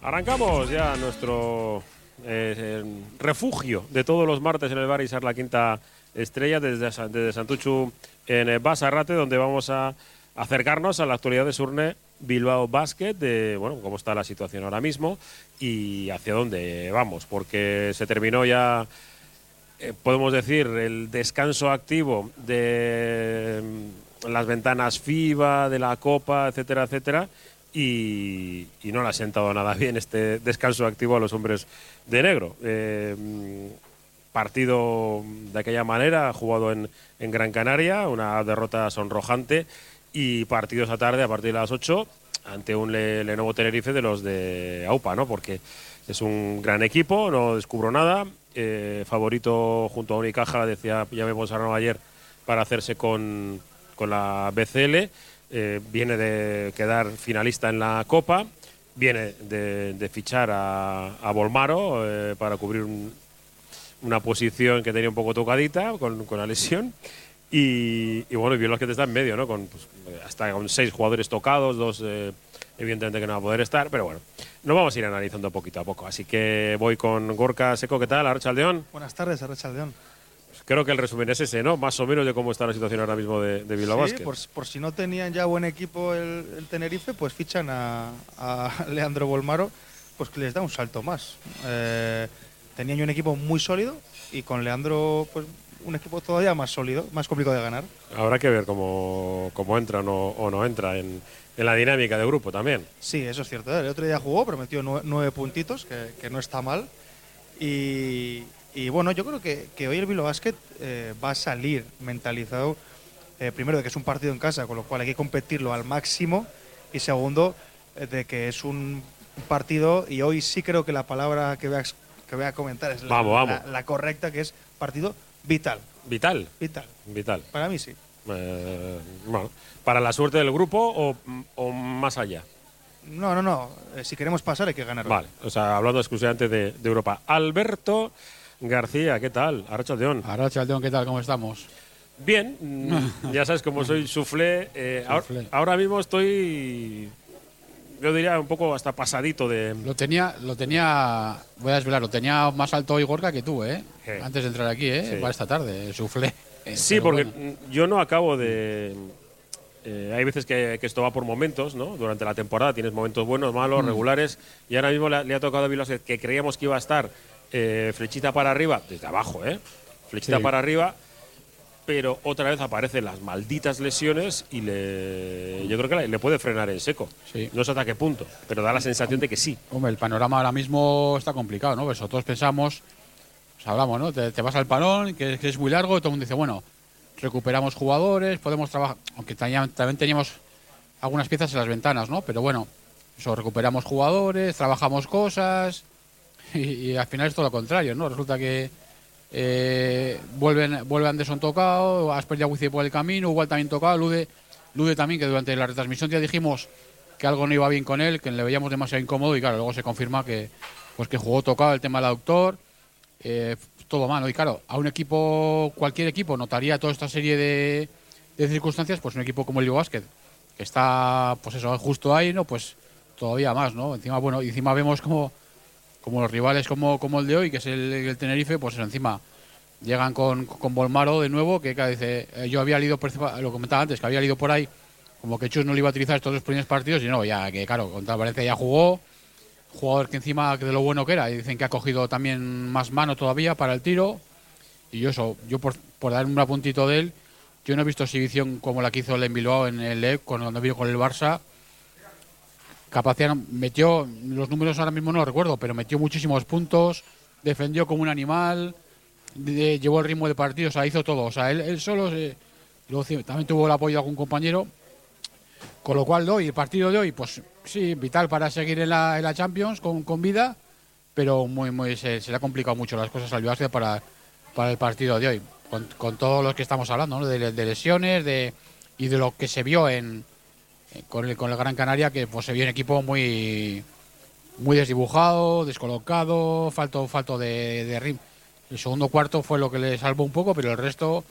Arrancamos ya nuestro eh, refugio de todos los martes en el bar Isar la Quinta Estrella desde, desde Santuchu en eh, Basarrate, donde vamos a acercarnos a la actualidad de Surne Bilbao Basket, de bueno, cómo está la situación ahora mismo y hacia dónde vamos, porque se terminó ya, eh, podemos decir, el descanso activo de mm, las ventanas FIBA, de la Copa, etcétera, etcétera y, no le ha sentado nada bien este descanso activo a los hombres de negro. Eh, partido de aquella manera, jugado en, Gran Canaria, una derrota sonrojante y partidos a tarde a partir de las 8 ante un Lenovo Tenerife de los de AUPA, ¿no? Porque es un gran equipo, no descubro nada. Eh, favorito junto a Unicaja, decía, ya a ayer, para hacerse con, con la BCL eh, viene de quedar finalista en la Copa, viene de, fichar a, a Volmaro eh, para cubrir una posición que tenía un poco tocadita con, la lesión. Y, bueno, y bien los que te está en medio, ¿no? Con, pues, hasta con seis jugadores tocados, dos eh, evidentemente que no va a poder estar, pero bueno, nos vamos a ir analizando poquito a poco. Así que voy con Gorka Seco, ¿qué tal? Arrachaldeón. Buenas tardes, Arrachaldeón creo que el resumen es ese, ¿no? Más o menos de cómo está la situación ahora mismo de, de Bilbao sí, Por, si no tenían ya buen equipo el, Tenerife, pues fichan a, Leandro Bolmaro, pues que les da un salto más. Eh, tenían un equipo muy sólido y con Leandro, pues un equipo todavía más sólido, más complicado de ganar. Habrá que ver cómo, cómo entra o no, entra en, la dinámica de grupo también. Sí, eso es cierto. ¿eh? El otro día jugó, prometió nueve, puntitos, que, que no está mal. Y, y bueno, yo creo que, hoy el Bilbao Basket eh, va a salir mentalizado, eh, primero, de que es un partido en casa, con lo cual hay que competirlo al máximo, y segundo, eh, de que es un partido, y hoy sí creo que la palabra que voy a, que voy a comentar es la, correcta, que es partido vital. ¿Vital? Vital. Vital. Para mí sí. bueno, ¿para la suerte del grupo o, más allá? No, no, no. si queremos pasar hay que ganar. Vale, o sea, hablando exclusivamente de, de Europa. Alberto García, ¿qué tal? Arrachaldeón. Arrachaldeón, ¿qué tal? ¿Cómo estamos? Bien, mm, ya sabes cómo soy suflé. Eh, ahora, mismo estoy, yo diría, un poco hasta pasadito de... Lo tenía, lo tenía, voy a desvelar, lo tenía más alto Igorca que tú, ¿eh? Antes de entrar aquí, ¿eh? Para esta tarde, suflé. sí, porque yo no acabo de... Eh, hay veces que, esto va por momentos, ¿no? Durante la temporada tienes momentos buenos, malos, mm. regulares, y ahora mismo le, ha tocado a Vilas que creíamos que iba a estar eh, flechita para arriba, desde abajo, ¿eh? Flechita para arriba, pero otra vez aparecen las malditas lesiones y le, yo creo que le puede frenar en seco. No sé hasta qué punto, pero da la sensación de que sí. Hombre, el panorama ahora mismo está complicado, ¿no? Pues nosotros pensamos, pues hablamos, ¿no? Te, vas al parón, que, es muy largo, y todo el mundo dice, bueno, recuperamos jugadores, podemos trabajar, aunque también teníamos algunas piezas en las ventanas, ¿no? Pero bueno, eso, recuperamos jugadores, trabajamos cosas, y, al final es todo lo contrario, ¿no? Resulta que eh, vuelven, vuelve Anderson tocado, Asper ya por el camino, igual también tocado, Lude, Lude también, que durante la retransmisión ya dijimos que algo no iba bien con él, que le veíamos demasiado incómodo y claro, luego se confirma que pues que jugó tocado el tema del autor, eh, todo malo. Y claro, a un equipo, cualquier equipo, notaría toda esta serie de, de circunstancias, pues un equipo como el Ligo Basket, que está, pues eso, justo ahí, ¿no? Pues todavía más, ¿no? Encima, bueno, encima vemos como como los rivales como, como el de hoy, que es el, Tenerife, pues encima llegan con, con Volmaro de nuevo, que dice, eh, yo había leído, lo comentaba antes, que había leído por ahí, como que Chus no le iba a utilizar estos dos primeros partidos, y no, ya que claro, contra Valencia ya jugó, jugador que encima de lo bueno que era, y dicen que ha cogido también más mano todavía para el tiro, y yo eso, yo por, por dar un apuntito de él, yo no he visto exhibición como la que hizo el en en el EC, cuando vino con el Barça, capacidad, metió, los números ahora mismo no los recuerdo, pero metió muchísimos puntos, defendió como un animal, llevó el ritmo de partido, o sea, hizo todo. O sea, él, solo, también tuvo el apoyo de algún compañero, con lo cual hoy, el partido de hoy, pues sí, vital para seguir en la, en la Champions con, con, vida, pero muy, muy, se, le ha complicado mucho las cosas al Básquet para, para el partido de hoy, con, con todos los que estamos hablando, de, de lesiones de, y de lo que se vio en con el, con el Gran Canaria, que pues, se vio un equipo muy, muy desdibujado, descolocado, falto, falto de, de ritmo. El segundo cuarto fue lo que le salvó un poco, pero el resto,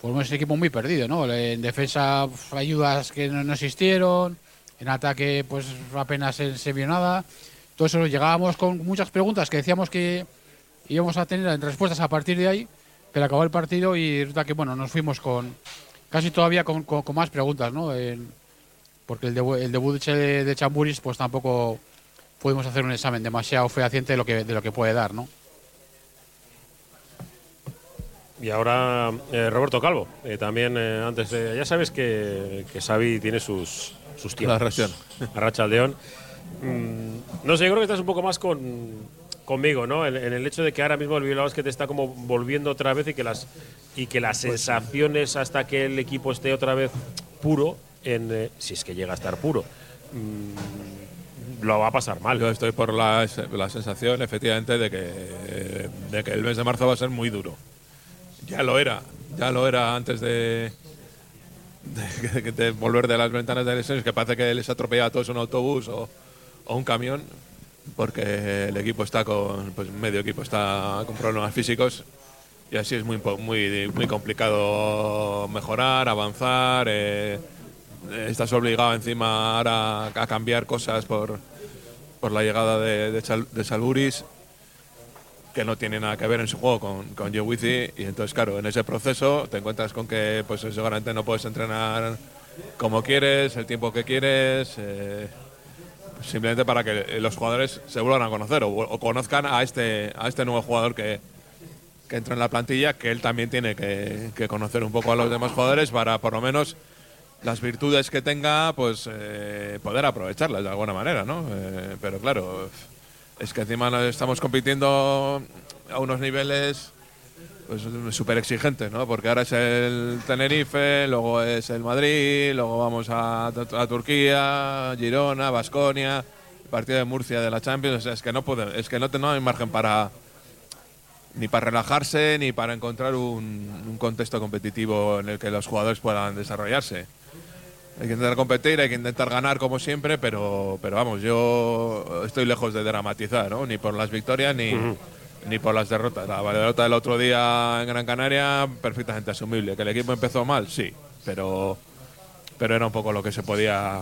pues es un equipo muy perdido, ¿no? En defensa, ayudas que no, existieron, en ataque, pues apenas se, vio nada. Entonces llegábamos con muchas preguntas que decíamos que íbamos a tener respuestas a partir de ahí, pero acabó el partido y resulta que bueno, nos fuimos con casi todavía con, con- más preguntas, ¿no? Porque el, debu- el debut de, de Chamburis pues tampoco pudimos hacer un examen demasiado fehaciente de lo que, de lo que puede dar, ¿no? Y ahora eh, Roberto Calvo, eh, también eh, antes de, ya sabes que, que Xavi tiene sus, sus tiempos. La ración. Arracha al León. Mm, no sé, yo creo que estás un poco más con, conmigo, ¿no? En, en el hecho de que ahora mismo el Bilbao Basket está como volviendo otra vez y que las y que las sensaciones hasta que el equipo esté otra vez puro, en, eh, si es que llega a estar puro, mm, lo va a pasar mal. Yo estoy por la, la sensación, efectivamente, de que, de que el mes de marzo va a ser muy duro. Ya lo era, ya lo era antes de, de, volver de las ventanas de lesiones, que parece que les atropella a todos un autobús o, o un camión, porque el equipo está con, pues medio equipo está con problemas físicos y así es muy, muy, muy complicado mejorar, avanzar. eh, estás obligado encima ahora a cambiar cosas por, por la llegada de, Salburis, que no tiene nada que ver en su juego con, con Joe Wizzy, y entonces, claro, en ese proceso te encuentras con que pues seguramente no puedes entrenar como quieres, el tiempo que quieres, eh, simplemente para que los jugadores se vuelvan a conocer o, conozcan a este, a este nuevo jugador que, que entra en la plantilla, que él también tiene que conocer un poco a los demás jugadores para por lo menos las virtudes que tenga, pues eh, poder aprovecharlas de alguna manera, ¿no? Eh, pero claro, es que encima estamos compitiendo a unos niveles pues súper exigentes, ¿no? Porque ahora es el Tenerife, luego es el Madrid, luego vamos a, a Turquía, Girona, Basconia, partido de Murcia de la Champions, es que no puede, es que no, no hay margen para ni para relajarse ni para encontrar un, un contexto competitivo en el que los jugadores puedan desarrollarse. Hay que intentar competir, hay que intentar ganar como siempre, pero, pero vamos, yo estoy lejos de dramatizar, ¿no? Ni por las victorias ni, ni por las derrotas. La derrota del otro día en Gran Canaria, perfectamente asumible. ¿Que el equipo empezó mal? Sí, pero, pero era un poco lo que se podía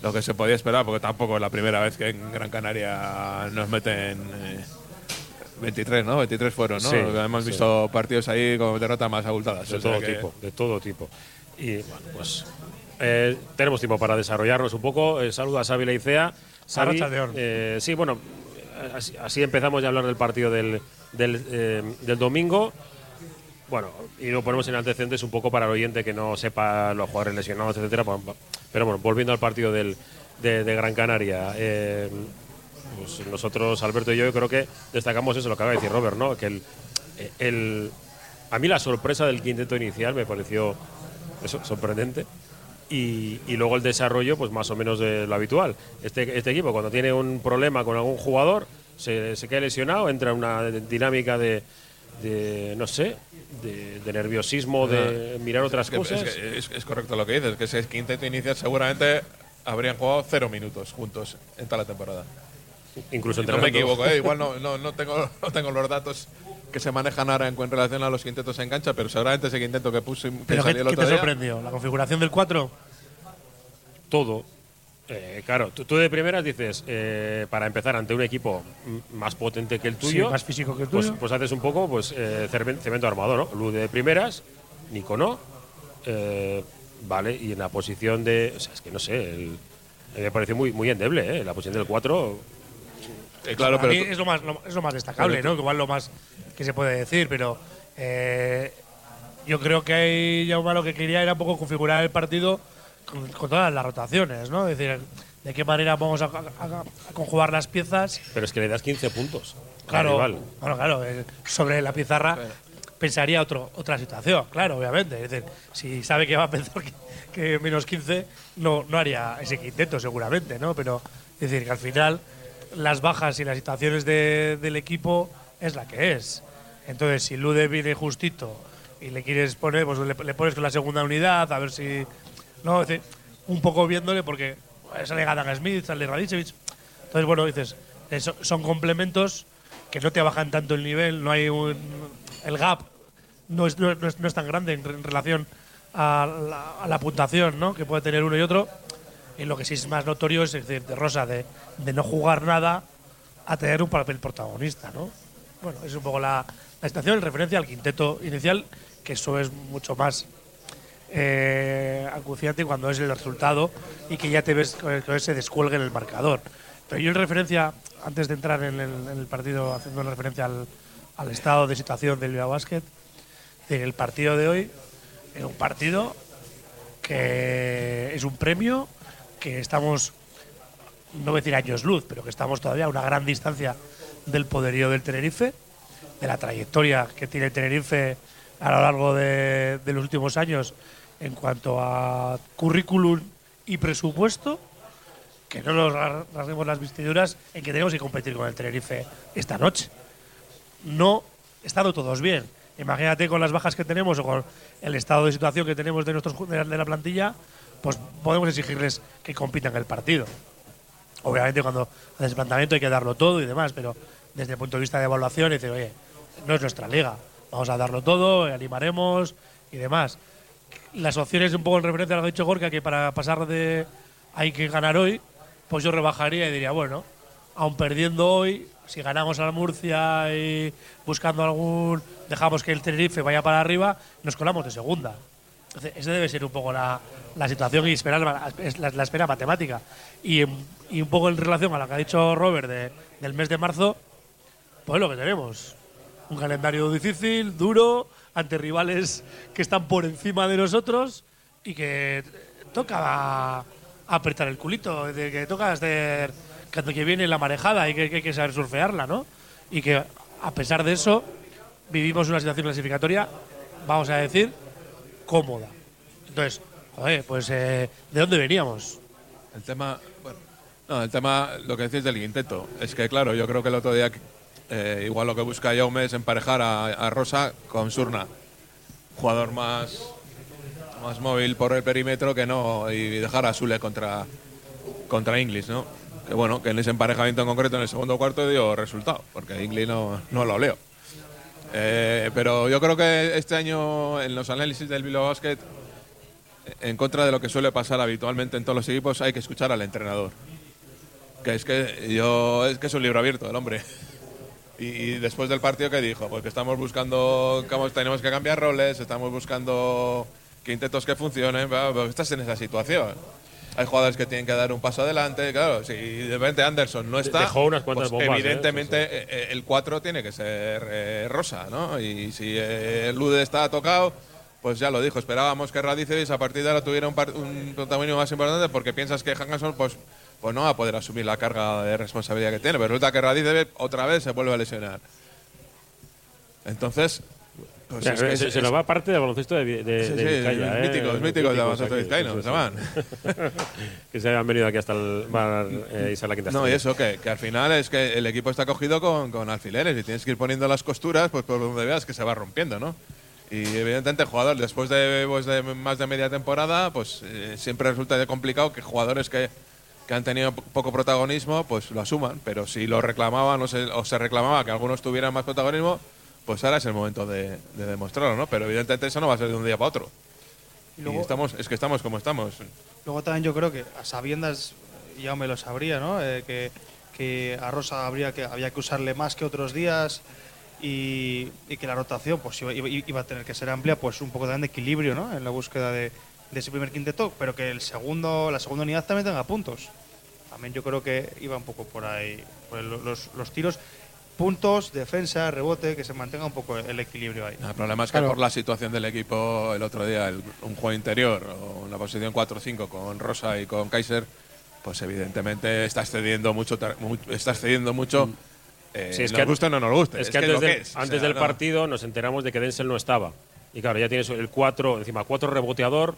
lo que se podía esperar, porque tampoco es la primera vez que en Gran Canaria nos meten eh, 23, ¿no? 23 fueron, ¿no? Sí, Hemos sí. visto partidos ahí con derrotas más abultadas. De o sea todo que- tipo, de todo tipo. Y bueno, pues eh, tenemos tiempo para desarrollarnos un poco. Eh, saludo a Xavi Leicea. Xavi, eh, sí, bueno, así, así empezamos ya a hablar del partido del, del, eh, del domingo. Bueno, y lo ponemos en antecedentes un poco para el oyente que no sepa los jugadores lesionados, etcétera. pa- Pero bueno, volviendo al partido del, de, de Gran Canaria. Pues nosotros, Alberto y yo, creo que destacamos eso, lo que acaba de decir Robert, ¿no? Que el, el- a mí la sorpresa del quinteto inicial me pareció eso, sorprendente. Y, y luego el desarrollo, pues más o menos de lo habitual. Este, este equipo, cuando tiene un problema con algún jugador, se, se queda lesionado, entra en una dinámica de, de, no sé, de, de nerviosismo, de mirar otras Es que- cosas. Es, que es- es correcto lo que dices, que ese quinteto inicial seguramente habrían jugado cero minutos juntos en toda la temporada. Incluso no me equivoco, ¿eh? igual no, no, no, tengo, no tengo los datos que se manejan ahora en, en relación a los quintetos en cancha, pero seguramente ese quinteto que puso que ¿Pero qué, salió el qué otro te día, sorprendió? ¿La configuración del 4? todo. Eh, claro, tú, tú de primeras dices, eh, para empezar ante un equipo más potente que el tuyo, Sí, más físico que el pues, tuyo. pues haces un poco pues eh, cemento armado, ¿no? Luz de primeras, Nico no, eh, vale, y en la posición de, o sea, es que no sé, el, me pareció muy, muy endeble, ¿eh? La posición del 4, eh, claro, Para pero mí es lo más, lo- es lo más destacable, ¿no? Igual lo más que se puede decir, pero eh, yo creo que ahí Jaume lo que quería era un poco configurar el partido con, con todas las rotaciones, ¿no? Es decir, de qué manera vamos a, a- a conjugar las piezas. pero es que le das 15 puntos. Claro, rival. bueno, claro, sobre la pizarra pensaría otro, otra situación, claro, obviamente. Es decir, si sabe que va a pensar que, que menos 15, no, no haría ese quinteto seguramente, ¿no? Pero es decir, que al final las bajas y las situaciones de- del equipo es la que es. Entonces, si Lude viene justito y le quieres poner, pues le, le pones con la segunda unidad, a ver si. No, es decir, un poco viéndole, porque eh, sale Gadan Smith, sale Radicevic. Entonces, bueno, dices, eso- son complementos que no te bajan tanto el nivel, no hay un. El gap no es, no es- no es tan grande en, en relación a la, a la puntuación ¿no? que puede tener uno y otro. Y lo que sí es más notorio es, decir, de Rosa, de, de no jugar nada a tener un papel protagonista, ¿no? Bueno, es un poco la, la situación en referencia al quinteto inicial, que eso es mucho más eh, acuciante cuando es el resultado y que ya te ves con ese descuelgue en el marcador. Pero yo en referencia, antes de entrar en el, en el partido, haciendo referencia al, al estado de situación del Bilbao Basket, el partido de hoy es un partido que es un premio que estamos, no voy a decir años luz, pero que estamos todavía a una gran distancia del poderío del Tenerife, de la trayectoria que tiene el Tenerife a lo largo de, de los últimos años en cuanto a currículum y presupuesto, que no nos ra- rasguemos las vestiduras en que tenemos que competir con el Tenerife esta noche. No estando todos bien. Imagínate con las bajas que tenemos o con el estado de situación que tenemos de, nuestros, de la plantilla, pues podemos exigirles que compitan el partido. Obviamente cuando haces planteamiento hay que darlo todo y demás, pero desde el punto de vista de evaluación dice, oye, no es nuestra liga, vamos a darlo todo, animaremos y demás. Las opciones un poco en referencia a lo que ha dicho Gorka, que para pasar de hay que ganar hoy, pues yo rebajaría y diría, bueno, aun perdiendo hoy, si ganamos a la Murcia y buscando algún, dejamos que el Tenerife vaya para arriba, nos colamos de segunda. Entonces, esa debe ser un poco la, la situación y esperar la, es la- la espera matemática. Y, y un poco en relación a lo que ha dicho Robert de- del mes de marzo, pues lo que tenemos. Un calendario difícil, duro, ante rivales que están por encima de nosotros y que toca apretar el culito, de que toca hacer que viene la marejada y que, que hay que saber surfearla, ¿no? Y que a pesar de eso vivimos una situación clasificatoria, vamos a decir, cómoda. Entonces, joder, pues eh, ¿de dónde veníamos? El tema, bueno, no, el tema, lo que decís del quinteto, es que claro, yo creo que el otro día, eh, igual lo que busca Jaume es emparejar a, Rosa con Surna, jugador más, más móvil por el perímetro que no, y dejar a Sule contra, contra Inglis, ¿no? Que bueno, que en ese emparejamiento en concreto en el segundo cuarto dio resultado, porque Inglis no, no lo leo. Eh, pero yo creo que este año en los análisis del Bilbao Basket en contra de lo que suele pasar habitualmente en todos los equipos, hay que escuchar al entrenador. Que es que yo es que es un libro abierto el hombre. Y, después del partido que dijo, pues que estamos buscando, tenemos que cambiar roles, estamos buscando quintetos que funcionen, estás en esa situación. Hay jugadores que tienen que dar un paso adelante, claro, si de repente Anderson no está, dejó unas cuantas pues bombas, ¿eh? evidentemente Sí, sí. eh, eh, el 4 tiene que ser eh, Rosa, ¿no? Y si eh, Lude está tocado, pues ya lo dijo, esperábamos que Radicevic a partir de ahora tuviera un, un protagonismo más importante porque piensas que Hangason pues, pues no va a poder asumir la carga de responsabilidad que tiene, pero resulta que Radicevic otra vez se vuelve a lesionar. Entonces, pues es que se, es- se nos va parte del baloncesto de, de, Sí, de Vizcaya, ¿eh? míticos, míticos de baloncesto aquí, vizcaíno, sí, se sí. que se habían venido aquí hasta el bar eh, Isla Quinta No, y eso, que, que al final es que el equipo está cogido con, con alfileres y tienes que ir poniendo las costuras pues por donde veas que se va rompiendo, ¿no? Y evidentemente el jugador, después de, pues, de más de media temporada, pues eh, siempre resulta de complicado que jugadores que, que han tenido po- poco protagonismo, pues lo asuman. Pero si lo reclamaban o se, o se reclamaba que algunos tuvieran más protagonismo, pues ahora es el momento de, de demostrarlo, ¿no? Pero evidentemente eso no va a ser de un día para otro. Y Y luego- estamos, es que estamos como estamos. Luego también yo creo que a sabiendas, ya me lo sabría, ¿no? Eh, que, que a Rosa habría que, había que usarle más que otros días y, y que la rotación pues iba, iba- a tener que ser amplia, pues un poco también de equilibrio, ¿no? En la búsqueda de, de ese primer quinteto, pero que el segundo, la segunda unidad también tenga puntos. También yo creo que iba un poco por ahí, por los, los tiros. Puntos, defensa, rebote, que se mantenga un poco el equilibrio ahí. El problema es que Claro. por la situación del equipo el otro día, el- un juego interior o en la posición 4-5 con Rosa y con Kaiser, pues evidentemente está excediendo mucho, está excediendo mucho. eh, Sí, es nos que- guste o no nos guste. Es que es antes, del, que es. O antes sea, del no. partido nos enteramos de que Denzel no estaba. Y claro, ya tienes el 4, encima 4 reboteador,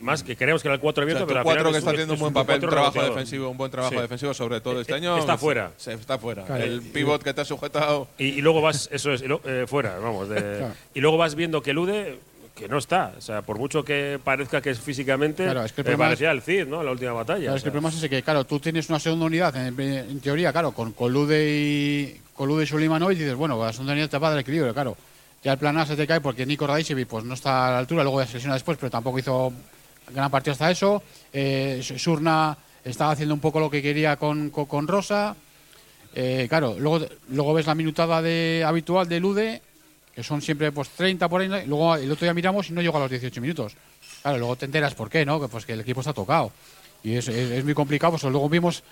más que creemos que era el 4 O sea, abierto, pero al cuatro final que es está un- haciendo un es buen papel, un trabajo defensivo, un buen trabajo Sí. defensivo, sobre todo este Eh, año. está fuera. Se, está fuera. Claro, el pivot que te ha sujetado. Y, y luego vas, eso es, y lo- eh, fuera, vamos. de- Claro. Y luego vas viendo que Lude, que no está. O sea, por mucho que parezca que es físicamente, Claro, es que el eh, problema parecía el Cid, ¿no? La última batalla. Claro, o es que el sea. problema es ese que, claro, tú tienes una segunda unidad, en, en teoría, claro, con Colude y Colude y Sulimanovic, y dices, bueno, la segunda unidad te va a dar equilibrio, claro. Ya el plan A se te cae porque Nico Radicevic pues, no está a la altura, luego ya se lesiona después, pero tampoco hizo gran partido hasta eso. Eh, Surna estaba haciendo un poco lo que quería con, con, Rosa. Eh, claro, luego, luego ves la minutada de, habitual de Lude, que son siempre pues 30 por ahí, luego el otro día miramos y no llegó a los 18 minutos. Claro, luego te enteras por qué, ¿no? Que, pues que el equipo está tocado. Y es, es, muy complicado, pues luego vimos,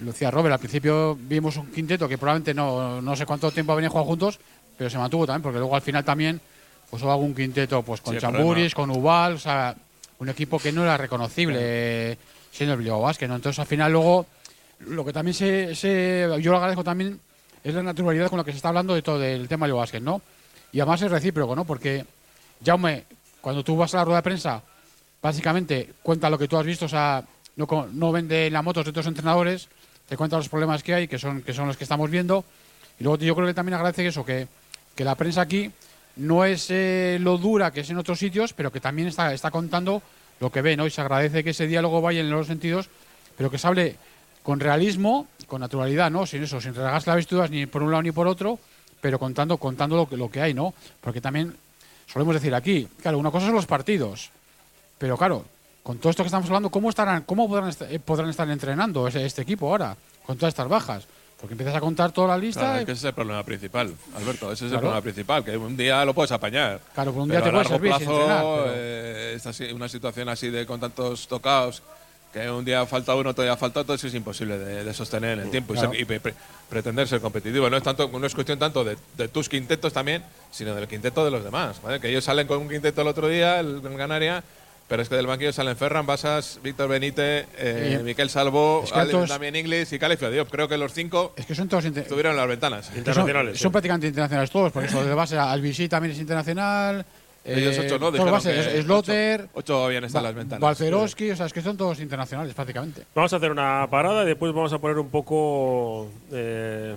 lo decía Robert, al principio vimos un quinteto que probablemente no, no sé cuánto tiempo venían jugando juntos, pero se mantuvo también, porque luego al final también pues hubo algún quinteto pues con Sí, Chamburis, con Ubal, o sea, un equipo que no era reconocible siendo el Bilbao Basket, ¿no? Entonces al final luego lo que también se, se- yo lo agradezco también es la naturalidad con la que se está hablando de todo el tema del Basket, ¿no? Y además es recíproco, ¿no? Porque Jaume, cuando tú vas a la rueda de prensa, básicamente cuenta lo que tú has visto, o sea, no, no vende la motos de otros entrenadores, te cuenta los problemas que hay, que son, que son los que estamos viendo. Y luego yo creo que también agradece eso, que, que la prensa aquí no es eh, lo dura que es en otros sitios, pero que también está, está contando lo que ve, ¿no? Y se agradece que ese diálogo vaya en los sentidos, pero que se hable con realismo, con naturalidad, ¿no? Sin eso, sin regarse las vestiduras ni por un lado ni por otro, pero contando, contando lo que, lo que hay, ¿no? Porque también solemos decir aquí, claro, una cosa son los partidos, pero claro, con todo esto que estamos hablando, ¿cómo estarán, cómo podrán, eh, podrán estar entrenando este equipo ahora, con todas estas bajas? Porque empiezas a contar toda la lista. Claro, y- es que ese es el problema principal, Alberto. Ese es Claro. el problema principal, que un día lo puedes apañar. Claro, por un día pero te a puede largo servir plazo, entrenar, pero- eh, esta una situación así de con tantos tocados, que un día falta uno, otro día falta otro, eso es imposible de, de sostener en el tiempo y Claro. ser- y, pre- pre- pretender ser competitivo. No es tanto, no es cuestión tanto de, de tus quintetos también, sino del quinteto de los demás. ¿vale? Que ellos salen con un quinteto el otro día, el, el Canaria, pero es que del banquillo salen Ferran Basas, Víctor Benítez, eh, Miquel Salvo, Es que Damien Inglis y Califio Diop. Creo que los cinco Es que son todos inter- estuvieron en las ventanas. son, Internacionales. son sí. prácticamente internacionales todos, por eso de base Albisi también es internacional. Ellos eh, ocho no, todos dijeron base, que es- Sloter, Ocho, ocho habían estado en las ventanas. Balcerowski, o sea, es que son todos internacionales prácticamente. Vamos a hacer una parada y después vamos a poner un poco, eh,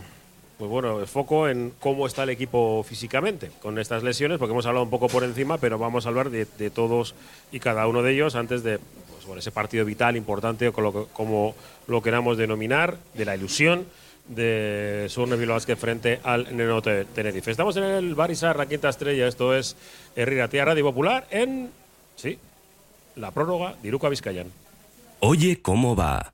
pues bueno, el foco en cómo está el equipo físicamente con estas lesiones, porque hemos hablado un poco por encima, pero vamos a hablar de, de todos y cada uno de ellos antes de pues, bueno, ese partido vital, importante, o lo como lo queramos denominar, de la ilusión de Bilbao Basket frente al Neno Te- Tenerife. Estamos en el Barisar, la quinta estrella, esto es Herrera Radio Popular en, sí, la prórroga de Iruka Vizcayan. Oye, ¿cómo va?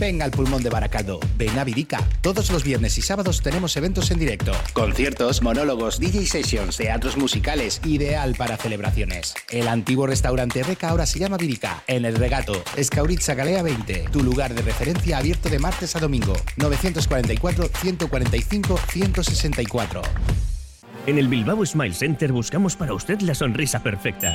Venga al pulmón de Baracaldo, ven a Virica. Todos los viernes y sábados tenemos eventos en directo. Conciertos, monólogos, DJ sessions, teatros musicales, ideal para celebraciones. El antiguo restaurante Reca ahora se llama Virica, en el regato. Escauritza Galea 20, tu lugar de referencia abierto de martes a domingo. 944-145-164. En el Bilbao Smile Center buscamos para usted la sonrisa perfecta.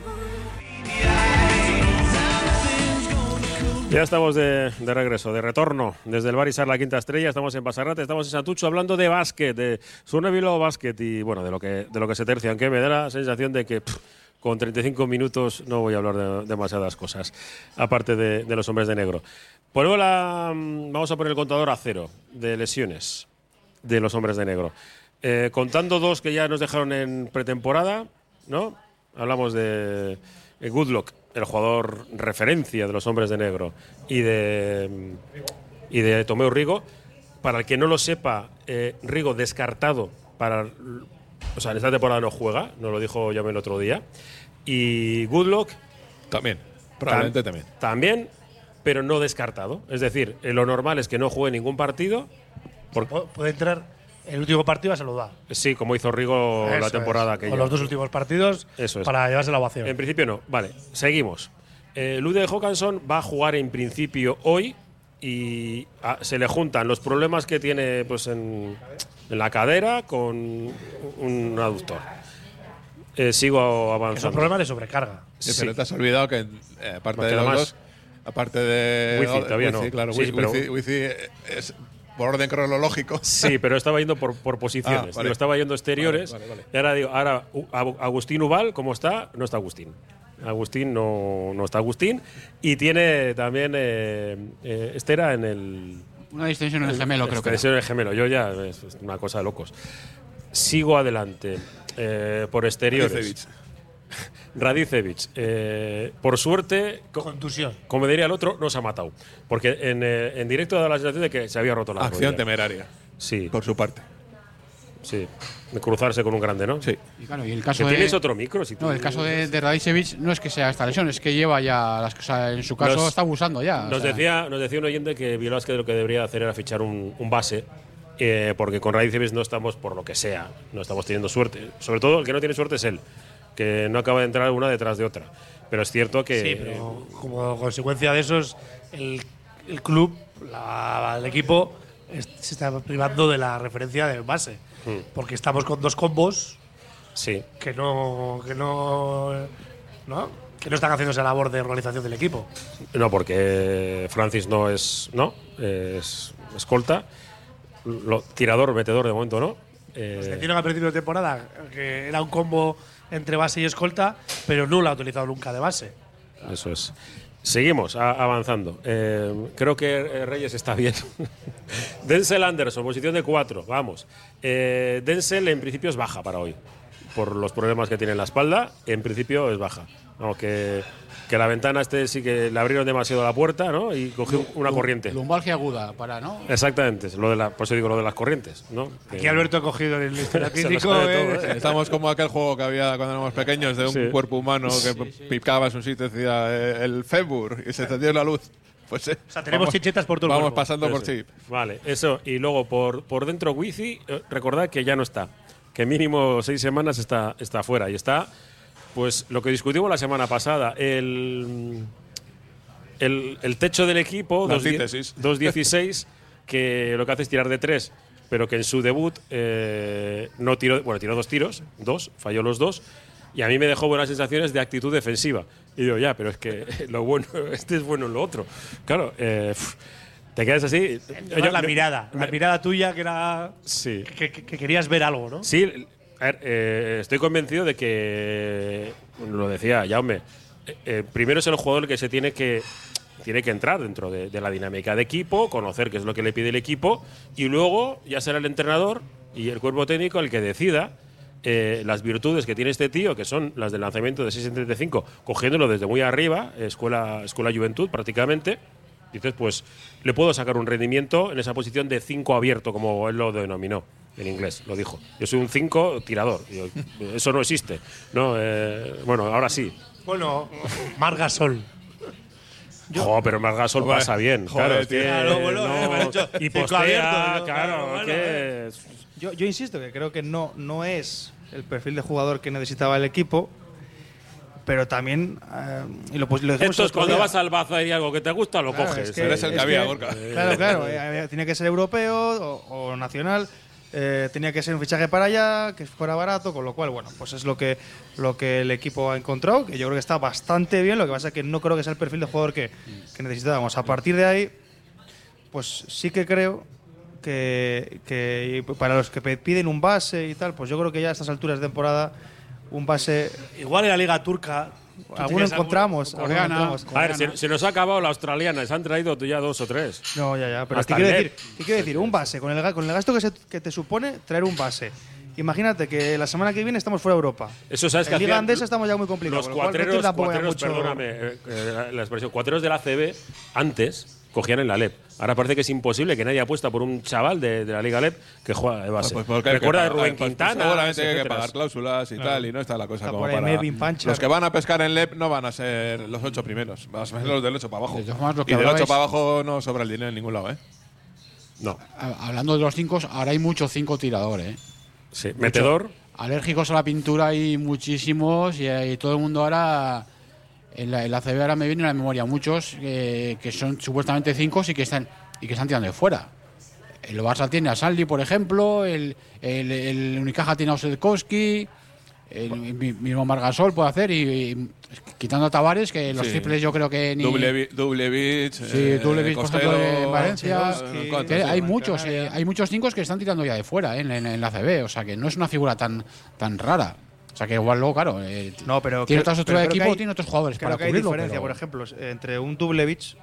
Ya estamos de, regreso, de retorno desde el Barisar La Quinta Estrella. Estamos en Pasarrate, estamos en Santucho hablando de básquet, de Surne Bilbao Básquet y bueno, de lo que, de lo que se tercia. Aunque me da la sensación de que pff, con 35 minutos no voy a hablar de demasiadas cosas, aparte de, los hombres de negro. Por la, mm, vamos a poner el contador a cero de lesiones de los hombres de negro. Eh, contando dos que ya nos dejaron en pretemporada, ¿no? Hablamos de Goodluck, el jugador referencia de los hombres de negro, y de, y de Tomeo Rigo. Para el que no lo sepa, eh, Rigo descartado para. O sea, en esta temporada no juega, nos lo dijo Yame el otro día. Y Goodluck También, probablemente Tam- también. También, pero no descartado. Es decir, eh, lo normal es que no juegue ningún partido. Por, Pu- Puede entrar el último partido a saludar. sí, como hizo Rigo la temporada es. que Con los dos últimos partidos Eso es. para llevarse la ovación. En principio no. Vale, seguimos. Eh, Lude Hawkinson va a jugar en principio hoy y ah, se le juntan los problemas que tiene pues, en, en la cadera con un aductor. Eh, sigo Esos avanzando. problemas de sobrecarga. Sí, Sí. pero te has olvidado que, eh, aparte No de los más. dos, aparte de. Wifi, todavía Wifi, no. claro, Sí, Wifi, pero- Wifi- Wifi es por orden cronológico. Sí, pero estaba yendo por, por posiciones. Ah, vale. Digo, estaba yendo exteriores. Vale, vale, vale. Y ahora digo, ahora U- Agu- Agustín Ubal, ¿cómo está? No está Agustín. Agustín no, no está Agustín. Y tiene también eh, eh, Estera en el. Una distensión en el gemelo, creo que. Extensión en el gemelo. Yo ya es es una cosa de locos. Sigo adelante. eh, por exteriores. Radicevic. Radicevic. eh, por suerte, co- Contusión. como diría el otro, no se ha matado. Porque en, eh, en directo da la sensación de que se había roto la Acción rodilla. temeraria, Sí, por su parte. sí. De cruzarse con un grande, ¿no? Sí. Y claro, y el caso de. tienes otro micro. Si tú- No, el caso de, de Radicevic no es que sea esta lesión, es que lleva ya las cosas. En su caso Nos- está abusando ya. o Nos sea, decía, nos decía un oyente que Vilásquez lo que debería hacer era fichar un, un base, eh, porque con Radicevic no estamos por lo que sea, no estamos teniendo suerte. Sobre todo el que no tiene suerte es él, que no acaba de entrar una detrás de otra. Pero es cierto que Sí, pero como consecuencia de eso, es el, el club, la- el equipo, es- se está privando de la referencia del base. Hmm. Porque estamos con dos combos sí, que no, que no, ¿no? que no están haciendo esa labor de organización del equipo. no porque Francis no es, no, es escolta, lo- tirador, metedor de momento no. Eh, Pues decían al principio de temporada que era un combo entre base y escolta, pero no lo ha utilizado nunca de base. Eso es. Seguimos avanzando. Eh, creo que eh, Reyes está bien. Denzel Anderson, posición de cuatro. Vamos. Eh, Denzel en principio es baja para hoy. Por los problemas que tiene en la espalda, en principio es baja. Vamos, que, que la ventana este sí que le abrieron demasiado la puerta ¿no? y cogió una lu- corriente. Lumbalgia aguda, para, ¿no? Exactamente, es lo de la, por eso digo lo de las corrientes. ¿no? Aquí Alberto ha cogido el clínico. ¿eh? ¿eh? Estamos como aquel juego que había cuando éramos pequeños de un Sí. cuerpo humano que picabas un sitio y decía eh, el fémur y se encendió la luz. Pues eh, O sea, tenemos vamos- chichetas por todo el Vamos cuerpo. pasando por Eso. chip. Vale, eso. Y luego por, por dentro Wifi, eh, recordad que ya no está. Que mínimo seis semanas está, está fuera. Y está, pues, lo que discutimos la semana pasada. El, el, el techo del equipo, La 2.10 antítesis. 2.16, que lo que hace es tirar de tres, pero que en su debut eh, no tiró, bueno, tiró dos tiros, dos, falló los dos. Y a mí me dejó buenas sensaciones de actitud defensiva. Y digo, ya, pero es que lo bueno, este es bueno en lo otro. Claro, eh, te quedas así. Yo- la mirada, la mirada tuya que era Sí. que, que- que querías ver algo, ¿no? Sí, a ver, eh, estoy convencido de que, lo decía Jaume, eh, eh, primero es el jugador el que se tiene que, tiene que entrar dentro de, la dinámica de equipo, conocer qué es lo que le pide el equipo y luego ya será el entrenador y el cuerpo técnico el que decida eh, las virtudes que tiene este tío, que son las del lanzamiento de 6 en 35, cogiéndolo desde muy arriba, escuela, escuela juventud prácticamente. Dices, pues le puedo sacar un rendimiento en esa posición de 5 abierto, como él lo denominó en inglés, lo dijo. Yo soy un 5 tirador. Yo, eso no existe. No, eh, bueno, ahora sí. Bueno, Margasol. Jo, pero Margasol Joder, pasa bien. joder, claro, tío. Claro, bueno, no- eh, y postea, abierto, claro, bueno, que eh. Yo, yo insisto que creo que no, no es el perfil de jugador que necesitaba el equipo, pero también. eh, y lo, pues, lo Esto es cuando día. vas al bazo y hay algo que te gusta, lo Claro, coges. es que- Eres el que había, Gorka. Claro, claro. eh, eh, tiene que ser europeo o, o nacional. Eh, tenía que ser un fichaje para allá, que fuera barato, con lo cual, bueno, pues es lo que, lo que el equipo ha encontrado, que yo creo que está bastante bien, lo que pasa es que no creo que sea el perfil de jugador que, que necesitábamos. A partir de ahí, pues sí que creo que, que para los que piden un base y tal, pues yo creo que ya a estas alturas de temporada, un base, Igual en la liga turca. Alguno encontramos. alguno coreana. encontramos. A ver, se, se nos ha acabado la australiana, se han traído ya dos o tres. No, ya, ya. Pero Hasta ¿qué quiero decir? ¿Qué quiero decir? Un base, con el, con el gasto que, se- que te supone traer un base. Imagínate que la semana que viene estamos fuera de Europa. Eso sabes que en Liga hacían Andesa estamos ya muy complicados. Los con lo cual que cuatreros, cuatreros, perdóname eh, eh, la expresión, cuatreros de la CB antes cogían en la LEP. Ahora parece que es imposible que nadie apuesta por un chaval de, de la Liga LEP que juega de base. Pues porque que Recuerda de Rubén pues- pues Quintana. seguramente hay que pagar cláusulas y tal, y no está la cosa Está como para. Melvin. Los que van a pescar en LEP no van a ser los ocho primeros, van a ser los del 8 para abajo. Y del 8 hablabais- para abajo no sobra el dinero en ningún lado, ¿eh? No, Ha- Hablando de los cinco, ahora hay muchos cinco tiradores. ¿eh? sí. Metedor. Alérgicos a la pintura hay muchísimos y, y todo el mundo ahora. En la, en la CB ahora me viene a la memoria muchos eh, que son supuestamente cinco y que están y que están tirando de fuera. El Barça tiene a Saldi, por ejemplo, el, el, el Unicaja tiene a Osetkowski, el mi- mismo Margasol puede hacer, y, y quitando a Tavares, que los Sí. triples yo creo que ni. Dublevi- Dublevich, Sí, eh, Dublevich, por ejemplo, en Valencia. Hay muchos, eh, hay muchos cinco que están tirando ya de fuera eh, en, en- en la CB, o sea que no es una figura tan, tan rara. O sea que igual luego, claro, eh, No, pero tiene otra estructura de equipo, hay- tiene otros jugadores Creo para que hay cubrirlo. diferencia, pero- por ejemplo, entre un Dublevich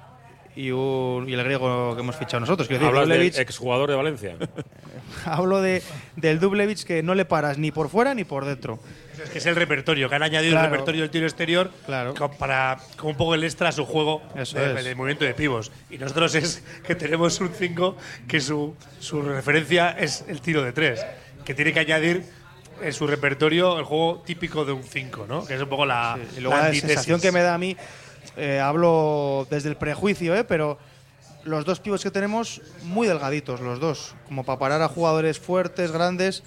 y, un, y el griego que hemos fichado nosotros. Quiero decir, Hablas del exjugador de Valencia. hablo de, del Dublevich que no le paras ni por fuera ni por dentro. Es que es el repertorio, que han añadido Claro. el repertorio del tiro exterior Claro. co- para como un poco el extra a su juego de movimiento de pivos. Y nosotros es que tenemos un 5 que su, su referencia es el tiro de tres, que tiene que añadir en su repertorio el juego típico de un 5, ¿no? Que es un poco la, luego la sensación que me da a mí, eh, hablo desde el prejuicio, ¿eh? pero los dos pibos que tenemos, muy delgaditos los dos, como para parar a jugadores fuertes, grandes.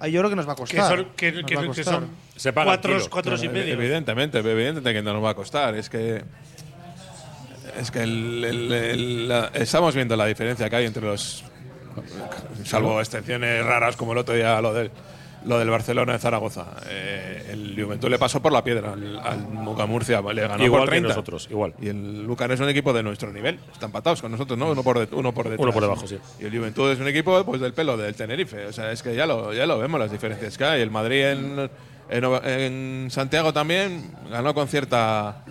Ahí yo creo que nos va a que costar. son, que, Nos que- va a que costar. son Se paga cuatro, cuatro y medio. Evidentemente, evidentemente que no nos va a costar. Es que. Es que el- el- el- la- estamos viendo la diferencia que hay entre los. Salvo excepciones raras como el otro día lo del, lo del Barcelona de Zaragoza. Eh, el Juventud le pasó por la piedra al, al Muca Murcia, le ganó Igual por que 30. nosotros, igual. Y el Lucan es un equipo de nuestro nivel. Están empatados con nosotros, ¿no? Uno por, de- uno por detrás. Uno por debajo, sí. Y el Juventud es un equipo pues, del pelo del Tenerife. O sea, es que ya lo, ya lo vemos las diferencias que hay. El Madrid en, en, en Santiago también ganó con cierta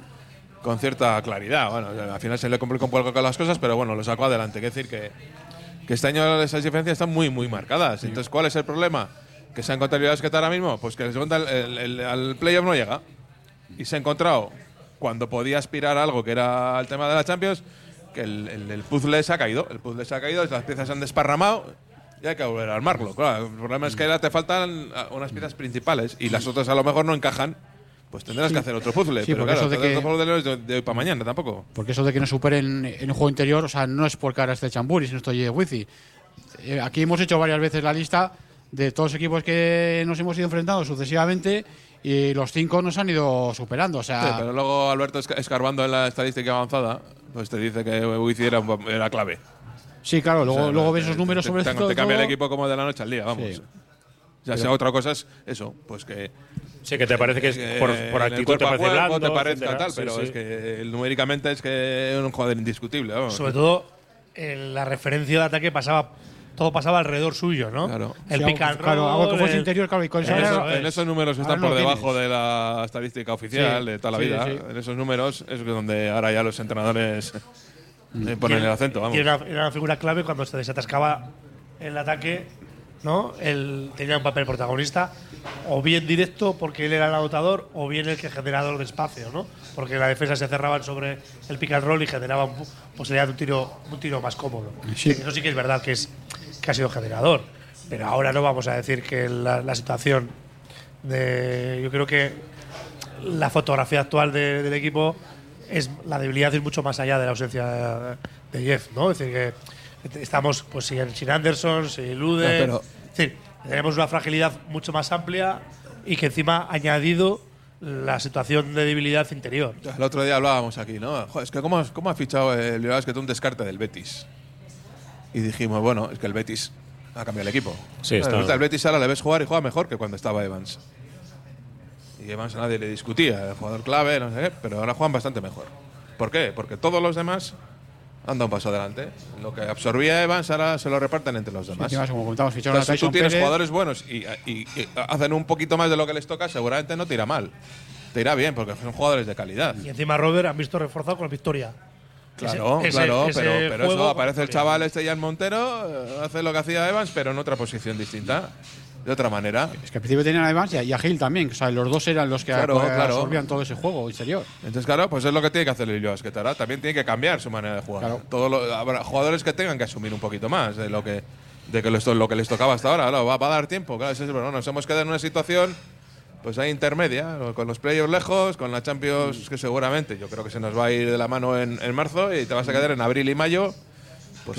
con cierta claridad. Bueno, al final se le complicó un poco con las cosas, pero bueno, lo sacó adelante. Quiero decir que, que este año esas diferencias están muy, muy marcadas. Entonces, ¿cuál es el problema? Que se ha encontrado el Basket ahora mismo, pues que el segundo al- el- el- al playoff no llega. Y se ha encontrado, cuando podía aspirar a algo que era el tema de la Champions, que el, el- el puzzle se ha caído. El puzzle se ha caído, las piezas se han desparramado y hay que volver a armarlo. Claro, el problema es que ahora te faltan unas piezas principales y las otras a lo mejor no encajan. Pues tendrás que hacer otro puzzle. Sí, pero porque claro, eso de que- de, de hoy para mañana tampoco. Porque eso de que no superen en un juego interior, o sea, no es porque ahora esté Chamburi, si no estoy Wifi. Eh, aquí hemos hecho varias veces la lista de todos los equipos que nos hemos ido enfrentando sucesivamente y los cinco nos han ido superando. O sea, Sí, pero luego Alberto esca- escarbando en la estadística avanzada, pues te dice que Wifi era, clave. sí, claro, luego, O sea, luego ves esos números te, sobre te, todo. te cambia el equipo como de la noche al día, vamos. Sí. Ya sea otra cosa es eso, pues que Sí, que te parece que es que por, por actitud te parece cuerpo blando, te parezca etcétera. tal, Sí, pero sí. es que numéricamente es que es un jugador indiscutible. vamos. Sobre todo, en la referencia de ataque pasaba todo pasaba alrededor suyo, ¿no? Claro. El Sí, pick and claro, roll, algo que fuese el- interior, claro, y con En, eso- Eso esos, en es. esos números que Ahora están por debajo tienes. de la estadística oficial Sí, de toda la sí, vida, sí. en esos números es donde ahora ya los entrenadores ponen el acento. Vamos. y era, era una figura clave cuando se desatascaba el ataque, ¿no? Él tenía un papel protagonista, o bien directo porque él era el anotador, o bien el que generador de espacio, ¿no? Porque la defensa se cerraban sobre el pick and roll y generaban posibilidad de un tiro, un tiro más cómodo. Sí. Eso sí que es verdad que, es, que ha sido generador. Pero ahora no vamos a decir que la, la situación de. Yo creo que la fotografía actual de- del equipo es la debilidad es mucho más allá de la ausencia de Jeff, ¿no? Es decir, que estamos pues sin, sin Anderson, sin Lude. No, pero- es decir, tenemos una fragilidad mucho más amplia y que encima ha añadido la situación de debilidad interior. El otro día hablábamos aquí, ¿no? Joder, es que ¿cómo, cómo ha fichado el Bilbao Basket un descarte del Betis? Y dijimos, bueno, es que el Betis Ha cambiado el equipo. Sí, está- resulta, El Betis ahora le ves jugar y juega mejor que cuando estaba Evans. Y Evans a nadie le discutía, el jugador clave, no sé qué, pero ahora juegan bastante mejor. ¿Por qué? Porque todos los demás han dado un paso adelante. Lo que absorbía Evans ahora se lo reparten entre los demás. Encima, como a Entonces, si tú tienes Pérez. jugadores buenos y, y- y hacen un poquito más de lo que les toca, seguramente no te irá mal. Te irá bien, porque son jugadores de calidad. Y encima Robert han visto reforzado con la victoria. Claro, Ese- claro, ese- pero, ese pero eso aparece el chaval este Jan Montero, eh, hace lo que hacía Evans, pero en otra posición distinta, de otra manera. Es que al principio tenían a Evans y a, Gil también. O sea, los dos eran los que Claro, claro. absorbían todo ese juego interior. Entonces, claro, pues es lo que tiene que hacer el Basket ahora. También tiene que cambiar su manera de jugar. Claro. Todos los- habrá jugadores que tengan que asumir un poquito más de lo que de que les, to- lo que les tocaba hasta ahora. Claro, va, va a dar tiempo. Claro, es eso, pero nos hemos quedado en una situación pues ahí intermedia, con los playoffs lejos, con la Champions que seguramente yo creo que se nos va a ir de la mano en, en marzo y te vas a quedar en abril y mayo. Pues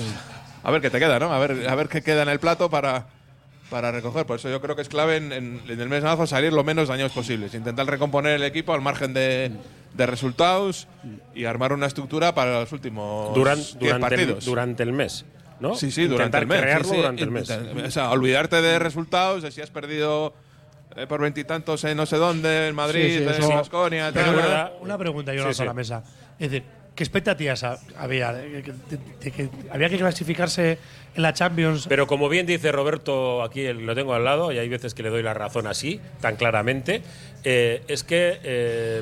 a ver qué te queda, ¿no? A ver, a ver qué queda en el plato para, para recoger. Por eso yo creo que es clave en, en- en el mes de marzo salir lo menos dañados posibles. Intentar recomponer el equipo al margen de, de resultados y armar una estructura para los últimos Duran- 10 durante, el, partidos. durante el mes, ¿no? Sí, sí, durante el mes. crearlo sí, sí. durante el mes. O sea, olvidarte de resultados, de si has perdido eh, por veintitantos en no sé dónde, en Madrid, Sí, sí, en tal, una, pregunta yo Sí, lanzo a la mesa. Es decir, ¿qué expectativas ha- había? ¿De que, de- de que había que clasificarse en la Champions? Pero como bien dice Roberto, aquí lo tengo al lado, y hay veces que le doy la razón así, tan claramente, eh, es que eh,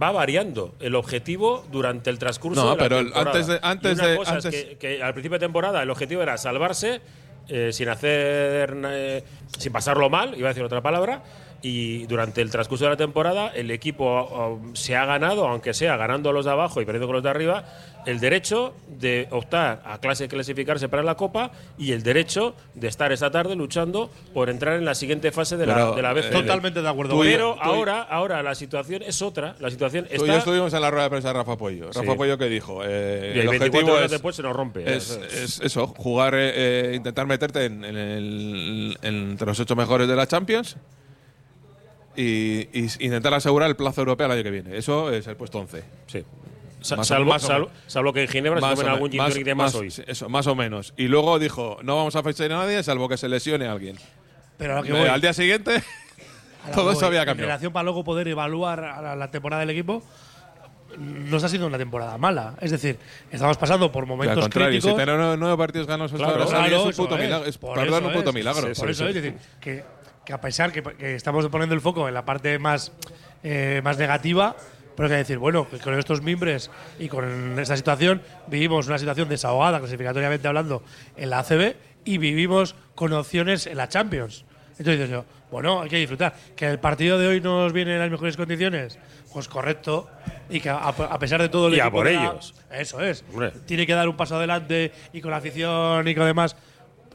va variando el objetivo durante el transcurso No, de la pero temporada. antes de- antes Y una de- cosa es antes- que, que al principio de temporada el objetivo era salvarse eh, sin hacer, eh, sin pasarlo mal, iba a decir otra palabra, y durante el transcurso de la temporada el equipo um, se ha ganado, aunque sea ganando a los de abajo y perdiendo con los de arriba, el derecho de optar a clase clasificarse para la Copa y el derecho de estar esta tarde luchando por entrar en la siguiente fase de la, Pero, de la eh, Totalmente de acuerdo. y- Pero tú y- ahora, ahora la situación es otra. La situación Tú y yo estuvimos en la rueda de prensa de Rafa Pollo. Sí. Rafa Pollo que dijo, eh, y el 24 objetivo horas es, después se nos rompe. es, Eso es eso, jugar, eh, eh, intentar meterte en, en el- en- entre los ocho mejores de la Champions y, y intentar asegurar el plazo europeo el año que viene. Eso es el puesto 11. Sí. Sa- Más salvo, más o salvo- salvo que en Ginebra se Más tomen algún tonic de más, hoy. sí, Eso, más o menos. Y luego dijo, no vamos a fechar a nadie salvo que se lesione a alguien. Pero que Eh, voy, al día siguiente todo eso había En cambiado. relación para luego poder evaluar a la, la temporada del equipo, no ha sido una temporada mala. Es decir, estamos pasando por momentos al contrario, si críticos. tener nueve, partidos ganados hasta Claro, Claro, es un puto milagro. Es, Por perdón, eso un puto es. milagro. Por eso es decir, que, que a pesar que, que estamos poniendo el foco en la parte más, eh, más negativa, pero hay que decir, bueno, que con estos mimbres y con esta situación vivimos una situación desahogada, clasificatoriamente hablando, en la ACB y vivimos con opciones en la Champions. Entonces dices yo, bueno, hay que disfrutar. Que el partido de hoy no nos viene en las mejores condiciones, pues correcto. Y que a, a pesar de todo el Y a por da- ellos. Eso es. Hombre. Tiene que dar un paso adelante y con la afición y con demás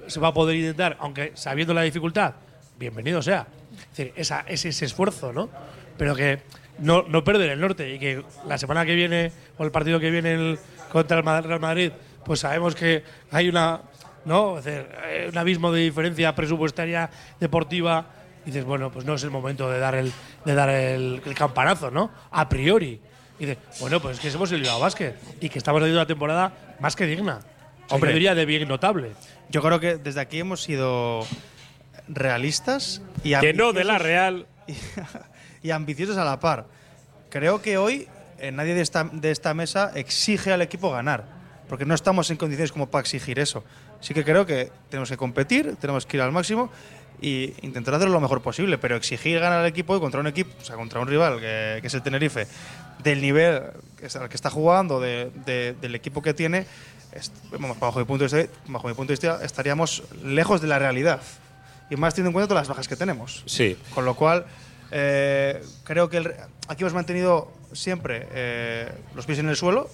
se va a poder intentar, aunque sabiendo la dificultad, bienvenido sea. Es decir, esa, ese, ese esfuerzo, ¿no? Pero que no, no perder el norte y que la semana que viene o el partido que viene el- contra el Real Madrid, pues sabemos que hay una, ¿no? Es decir, eh, un abismo de diferencia presupuestaria, deportiva. Y dices, bueno, pues no es el momento de dar el, de dar el, el campanazo, ¿no? A priori. Y dices, bueno, pues es que somos el Bilbao Basket y que estamos teniendo una temporada más que digna. Hombre, Hombre. yo diría de bien notable. Yo creo que desde aquí hemos sido realistas y Que no de la ambiciosos- Real. y ambiciosos a la par. Creo que hoy eh, nadie de esta, de esta mesa exige al equipo ganar, porque no estamos en condiciones como para exigir eso. Sí que creo que tenemos que competir, tenemos que ir al máximo y intentar hacerlo lo mejor posible, pero exigir ganar al equipo y contra un equipo, o sea, contra un rival que, que es el Tenerife, del nivel al que está jugando, de- de- del equipo que tiene, bajo mi punto de vista, bajo mi punto de vista estaríamos lejos de la realidad. Y más teniendo en cuenta todas las bajas que tenemos. Sí. Con lo cual, eh, creo que el- aquí hemos mantenido siempre eh, los pies en el suelo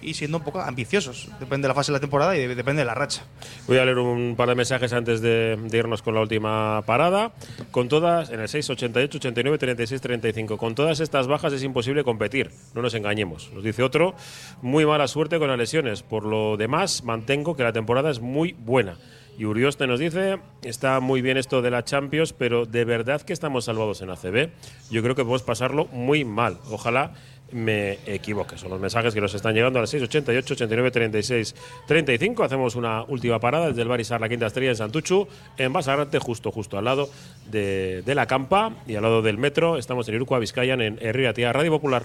y siendo un poco ambiciosos. Depende de la fase de la temporada y de- depende de la racha. Voy a leer un par de mensajes antes de, de irnos con la última parada. Con todas, en el 688, 89, 36, 35, con todas estas bajas es imposible competir. No nos engañemos. Nos dice otro, muy mala suerte con las lesiones. Por lo demás, mantengo que la temporada es muy buena. Y Urioste nos dice, está muy bien esto de la Champions, pero de verdad que estamos salvados en ACB. Yo creo que podemos pasarlo muy mal. Ojalá me equivoque. Son los mensajes que nos están llegando a las 688 89 36 35. Hacemos una última parada desde el Barisar La Quinta Estrella en Santuchu, en Basarate, justo, justo al lado de, la campa y al lado del metro. Estamos en Irucua, Vizcayan, en Herriatia, Radio Popular.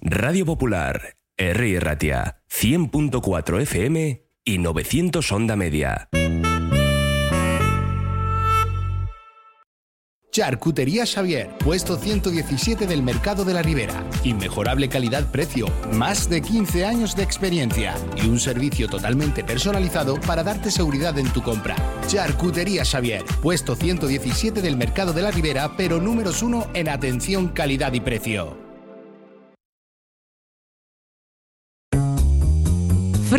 Radio Popular, R. Ratia, 100.4 FM y 900 Onda Media. Charcutería Xavier, puesto 117 del Mercado de la Ribera. Inmejorable calidad-precio, más de 15 años de experiencia y un servicio totalmente personalizado para darte seguridad en tu compra. Charcutería Xavier, puesto 117 del Mercado de la Ribera, pero números uno en atención, calidad y precio.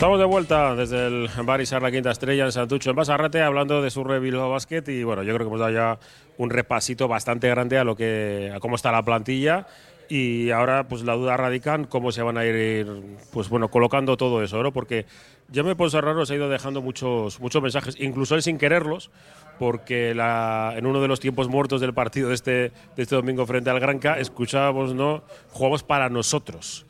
Estamos de vuelta desde el Barisar La Quinta Estrella en Santucho, en Basarrate, hablando de su Bilbao Basket y bueno, yo creo que hemos dado ya un repasito bastante grande a lo que a cómo está la plantilla. Y ahora pues la duda radica en cómo se van a ir pues bueno colocando todo eso ¿no? porque ya me puedo raro os he ido dejando muchos muchos mensajes incluso él sin quererlos porque la, en uno de los tiempos muertos del partido de este de este domingo frente al Granca escuchábamos no jugamos para nosotros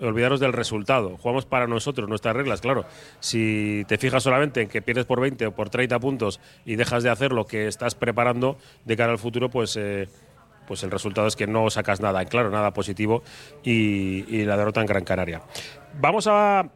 olvidaros del resultado. Jugamos para nosotros, nuestras reglas, claro. Si te fijas solamente en que pierdes por 20 o por 30 puntos y dejas de hacer lo que estás preparando de cara al futuro, pues, eh, pues el resultado es que no sacas nada claro, nada positivo y, y la derrota en Gran Canaria. Vamos a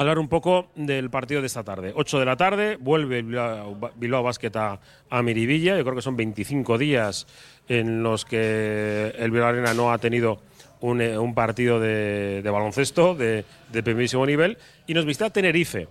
hablar un poco del partido de esta tarde. 8 de la tarde, vuelve Bilbao, Bilbao Basket a, a Miribilla. Yo creo que son 25 días en los que el Bilbao Arena no ha tenido un, eh, un partido de, baloncesto de, de primerísimo nivel y nos visita Tenerife.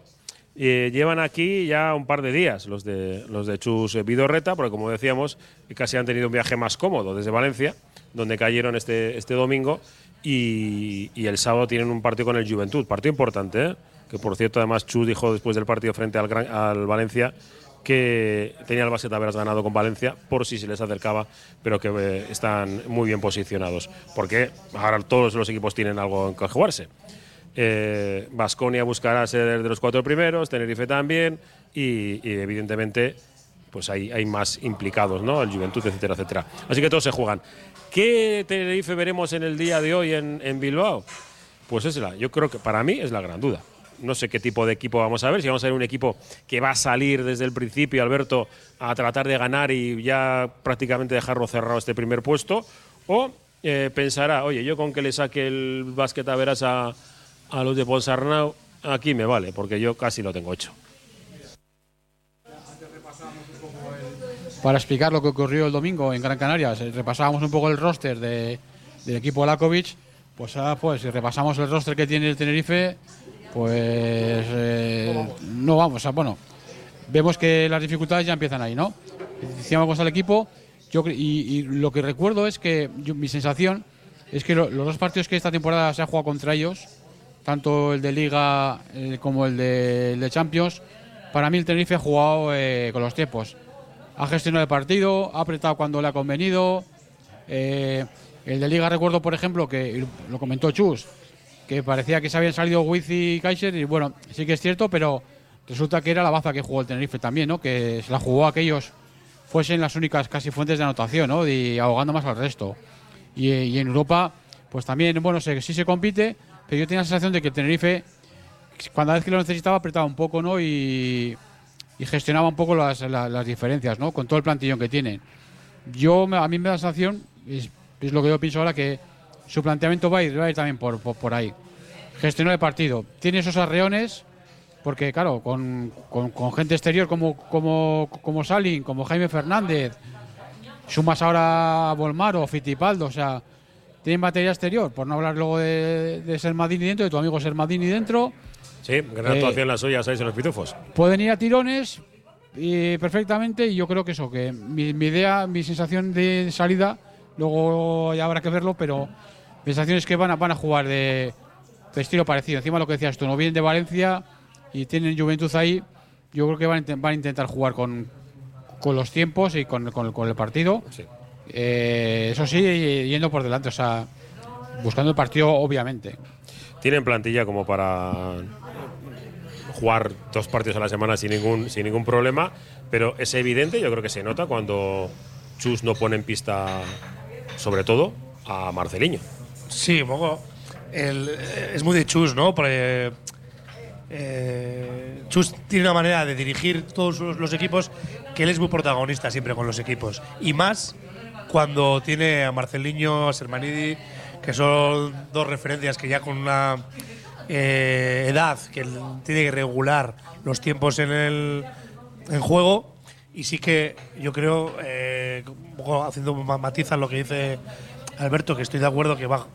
Eh, llevan aquí ya un par de días los de, los de Chus Vidorreta, porque como decíamos, casi han tenido un viaje más cómodo desde Valencia, donde cayeron este, este domingo, y, y el sábado tienen un partido con el Juventud, partido importante, ¿eh? que por cierto además Chus dijo después del partido frente al, Gran- al Valencia que tenía el Basket haberas ganado con Valencia por si se les acercaba, pero que eh, están muy bien posicionados, porque ahora todos los equipos tienen algo en que jugarse. Vasconia buscará ser de los cuatro primeros, Tenerife también, y, y evidentemente pues hay, hay más implicados, ¿no? El Juventud, etcétera, etcétera. Así que todos se juegan. ¿Qué Tenerife veremos en el día de hoy en, en Bilbao? Pues es la, yo creo que para mí es la gran duda. No sé qué tipo de equipo vamos a ver, si vamos a ver un equipo que va a salir desde el principio, Alberto, a tratar de ganar y ya prácticamente dejarlo cerrado este primer puesto, o eh, pensará, oye, yo con que le saque el básquet a veras a, los de Ponsarnau, aquí me vale, porque yo casi lo tengo hecho. Para explicar lo que ocurrió el domingo en Gran Canaria, eh, repasábamos un poco el roster de- del equipo Lakovic. Pues ahora, pues, si repasamos el roster que tiene el Tenerife, pues eh, no vamos a. Bueno, vemos que las dificultades ya empiezan ahí, ¿no? Decíamos al equipo, yo, y, y lo que recuerdo es que mi sensación es que lo- los dos partidos que esta temporada se ha jugado contra ellos, tanto el de Liga eh, como el de, Champions, para mí el Tenerife ha jugado eh, con los tiempos. Ha gestionado el partido, ha apretado cuando le ha convenido. el de Liga recuerdo, por ejemplo, que lo comentó Chus, que parecía que se habían salido Wiz y Kaiser, y bueno, sí que es cierto, pero resulta que era la baza que jugó el Tenerife también, ¿no? Que se la jugó a aquellos fuesen las únicas casi fuentes de anotación, ¿no? Y ahogando más al resto. Y, y en Europa, pues también, bueno, se, sí se compite, pero yo tenía la sensación de que el Tenerife, cuando vez que lo necesitaba, apretaba un poco, ¿no? Y, y gestionaba un poco las, la- las diferencias, ¿no? Con todo el plantillón que tienen. Yo, a mí me da la sensación, es, es lo que yo pienso ahora, que su planteamiento va a ir, va a ir también por, por, por ahí. Gestionar el partido. Tiene esos arreones, porque claro, con, con- con gente exterior como, como, como Salin, como Jaime Fernández, sumas ahora a Volmaro, Fitipaldo, o sea, tienen batería exterior, por no hablar luego de, de Sermadini dentro, de tu amigo Sermadini dentro. Sí, gran Eh, actuación las suyas ahí en los pitufos. Pueden ir a tirones y perfectamente y yo creo que eso, que mi, mi idea, mi sensación de salida, luego ya habrá que verlo, pero mi sensación es que van a, van a jugar de, de estilo parecido. Encima lo que decías tú, no vienen de Valencia y tienen Juventud ahí, yo creo que van van a intentar jugar con, con los tiempos y con, con- con el partido. Eh, eso sí, yendo por delante, o sea, buscando el partido obviamente. Tienen plantilla como para jugar dos partidos a la semana sin ningún, sin ningún problema, pero es evidente, yo creo que se nota cuando Chus no pone en pista, sobre todo, a Marceliño. Sí, un poco. El- es muy de Chus, ¿no? Porque eh, Chus tiene una manera de dirigir todos los, equipos que él es muy protagonista siempre con los equipos. Y más cuando tiene a Marceliño, a Sermanidi, que son dos referencias que ya con una eh, edad que tiene que regular los tiempos en el en juego. Y sí que yo creo, eh, un poco haciendo ma- matizas lo que dice Alberto, que estoy de acuerdo que va,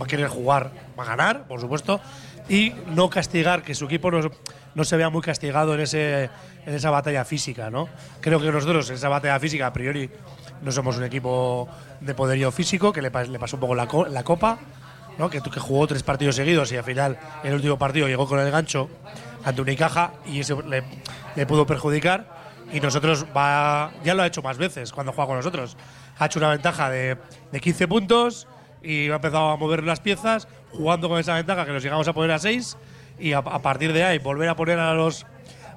a querer jugar, va a ganar, por supuesto, y no castigar, que su equipo no, no se vea muy castigado en, ese, en esa batalla física. ¿no? Creo que nosotros en esa batalla física, a priori, no somos un equipo de poderío físico, que le, le pasó un poco la, la copa, ¿no? que, que jugó tres partidos seguidos y al final, el último partido, llegó con el gancho ante Unicaja y eso le, le pudo perjudicar. Y nosotros va, ya lo ha hecho más veces cuando juega con nosotros. Ha hecho una ventaja de, de 15 puntos y ha empezado a mover las piezas, jugando con esa ventaja que nos llegamos a poner a 6 y a, a partir de ahí volver a poner a los,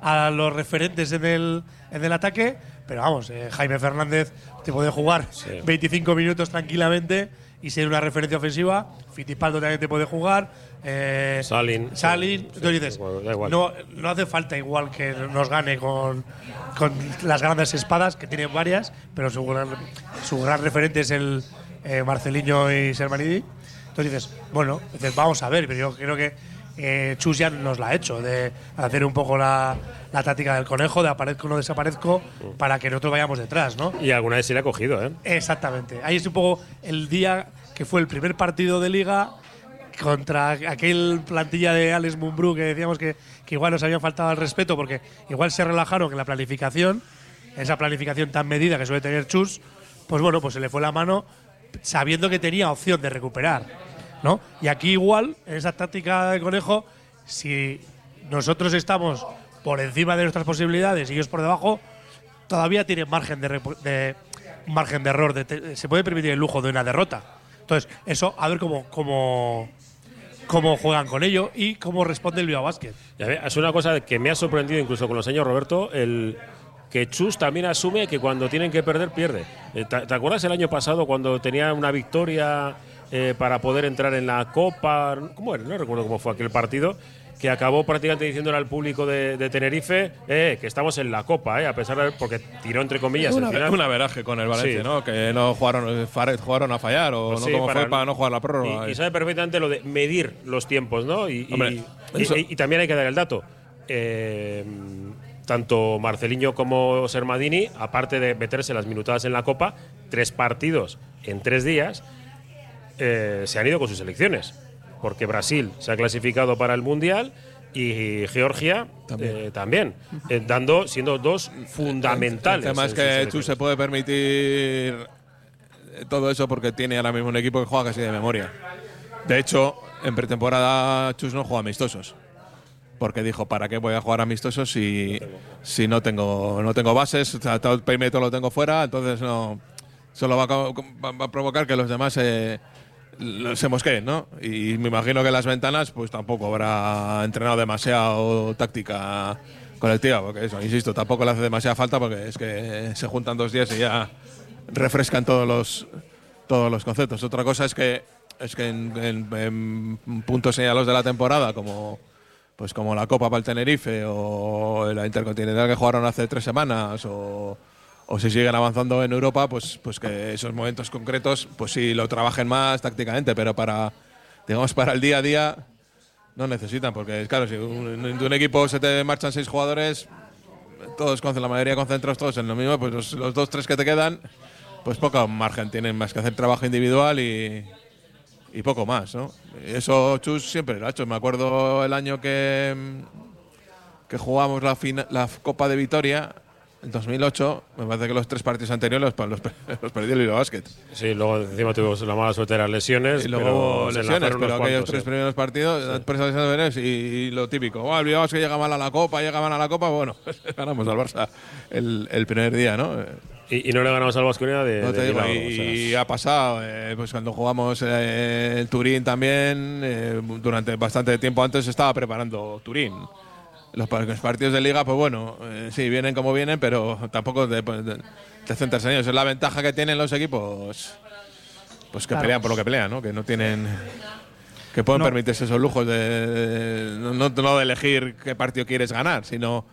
a los referentes en el, en el ataque. Pero vamos, eh, Jaime Fernández te puede jugar 25 minutos tranquilamente y ser una referencia ofensiva. Fitipaldo también te puede jugar. eh, Salin. Salin. Sí, Entonces dices, bueno, da igual. no, no hace falta igual que nos gane con, con las grandes espadas, que tienen varias, pero su gran, su gran referente es el eh, Marceliño y Sermanidi. Entonces dices, bueno, dices, vamos a ver, pero yo creo que eh, Chus ya nos la ha hecho, de hacer un poco la, la táctica del conejo, de aparezco o no desaparezco, para que nosotros vayamos detrás, ¿no? Y alguna vez se le ha cogido, ¿eh? Exactamente. Ahí es un poco el día que fue el primer partido de liga contra aquel plantilla de Alex Mumbrú que decíamos que, que igual nos habían faltado al respeto porque igual se relajaron en la planificación, esa planificación tan medida que suele tener Chus, pues bueno, pues se le fue la mano sabiendo que tenía opción de recuperar, ¿no? Y aquí igual, en esa táctica de conejo, si nosotros estamos por encima de nuestras posibilidades y ellos por debajo, todavía tienen margen de, margen de error. se puede permitir el lujo de una derrota. Entonces, eso, a ver cómo, cómo, cómo juegan con ello y cómo responde el Bilbao Basket. Es una cosa que me ha sorprendido incluso con los años, Roberto, el que Chus también asume que cuando tienen que perder, pierde. Eh, ¿Te, te acuerdas el año pasado cuando tenía una victoria eh, para poder entrar en la Copa? ¿Cómo era? No recuerdo cómo fue aquel partido. Que acabó prácticamente diciéndole al público de, de Tenerife eh, que estamos en la Copa, eh, a pesar de. porque tiró entre comillas. Una, al final. un averaje con el Valencia, Sí. ¿no? Que no jugaron, jugaron a fallar o Pues no sí, como para- fue para no jugar la prórroga. Y, y sabe perfectamente lo de medir los tiempos, ¿no? Y, Hombre, también hay que dar el dato. Eh, tanto Marceliño como Sermadini, aparte de meterse las minutadas en la Copa, tres partidos en tres días, eh, se han ido con sus selecciones. Porque Brasil se ha clasificado para el Mundial y Georgia eh, también, eh, dando, siendo dos fundamentales. El tema en es sus que. Chus se puede permitir eh, todo eso porque tiene ahora mismo un equipo que juega casi de memoria. De hecho, en pretemporada Chus no juega amistosos. Porque dijo, ¿para qué voy a jugar amistosos si, si no tengo no tengo bases? O sea, todo el perímetro lo tengo fuera, entonces no solo va a, va- a provocar que los demás eh, se mosqueen, ¿no? Y me imagino que las ventanas pues tampoco habrá entrenado demasiado táctica colectiva, porque eso, insisto, tampoco le hace demasiada falta porque es que se juntan dos días y ya refrescan todos los todos los conceptos. Otra cosa es que es que en- en puntos señalados de la temporada, como pues como la Copa para el Tenerife o la Intercontinental que jugaron hace tres semanas o, o si siguen avanzando en Europa, pues, pues que esos momentos concretos, pues sí lo trabajen más tácticamente, pero para, digamos, para el día a día no necesitan, porque claro, si un, un equipo se te marchan seis jugadores, todos la mayoría concentrados todos en lo mismo, pues los, los dos, tres que te quedan, pues poco margen tienen más que hacer trabajo individual y, y poco más, ¿no? Eso Chus siempre lo ha hecho. Me acuerdo el año que, mm, que jugamos la, fina- la Copa de Vitoria, en 2008, me parece que los tres partidos anteriores los, los, los perdió el Bilbao Basket. Sí, luego encima tuvimos la mala suerte de las lesiones. Y luego pero lesiones, pero aquellos cuantos, tres sí. primeros partidos, las presas y, y lo típico. Oh, el Bilbao Basket llega mal a la Copa, llega mal a la Copa, bueno, ganamos al Barça el, el primer día, ¿no? Y, y no le ganamos al Vasconia de, No te de digo, milagro, y, o sea, ha pasado, eh, pues cuando jugamos eh, en Turín también, eh, durante bastante tiempo antes estaba preparando Turín. Los, par- los partidos de liga, pues bueno, eh, sí, vienen como vienen, pero tampoco te, pues, te- centras en ellos. Es la ventaja que tienen los equipos, pues que Claro. pelean por lo que pelean, ¿no? Que no tienen... Que pueden No. permitirse esos lujos de, no- no de elegir qué partido quieres ganar, sino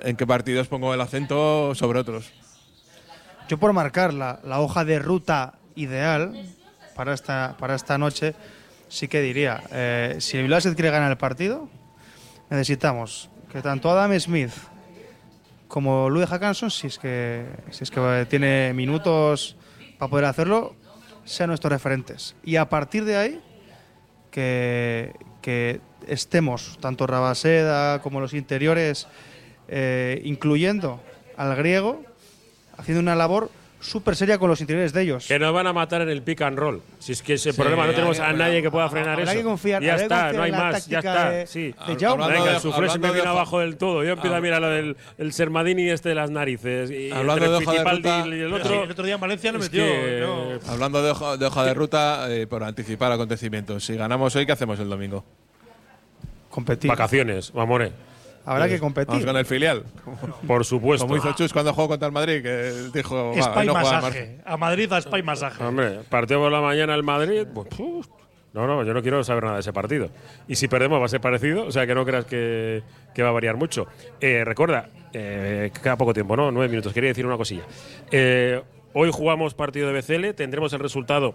en qué partidos pongo el acento sobre otros. Yo por marcar la, hoja de ruta ideal para esta, para esta noche, sí que diría, eh, si el Basket quiere ganar el partido, necesitamos que tanto Adam Smith como Louis Hackanson, si es que, si es que tiene minutos para poder hacerlo, sean nuestros referentes. Y a partir de ahí, que, que estemos, tanto Rabaseda como los interiores, eh, incluyendo al griego, haciendo una labor súper seria con los interiores de ellos. Que nos van a matar en el pick and roll. Si es que ese Sí, problema no tenemos a nadie que pueda frenar eso. que confiar- ya está, confiar no hay más, ya está. de- sí. de Venga, el suflé se me viene abajo del todo. Yo empiezo Ah. a mirar lo del el Sermadini este de las narices. Y Hablando entre de hoja de ruta- y el otro. sí, el otro día en Valencia no metió. que- no. Hablando de hoja de, hoja de ruta, eh, por anticipar acontecimientos. Si ganamos hoy, ¿qué hacemos el domingo? Competir. Vacaciones, mamore. Habrá que Vamos competir. con el filial. Por supuesto. Como hizo Chus cuando jugó contra el Madrid, que dijo. va, no masaje. A Madrid a Spa y masaje. Hombre, partido por la mañana el Madrid. pues, puf. no, no, yo no quiero saber nada de ese partido. Y si perdemos va a ser parecido, o sea que no creas que, que va a variar mucho. Eh, recuerda, eh, queda poco tiempo, ¿no? Nueve minutos. Quería decir una cosilla. Eh, hoy jugamos partido de BCL, tendremos el resultado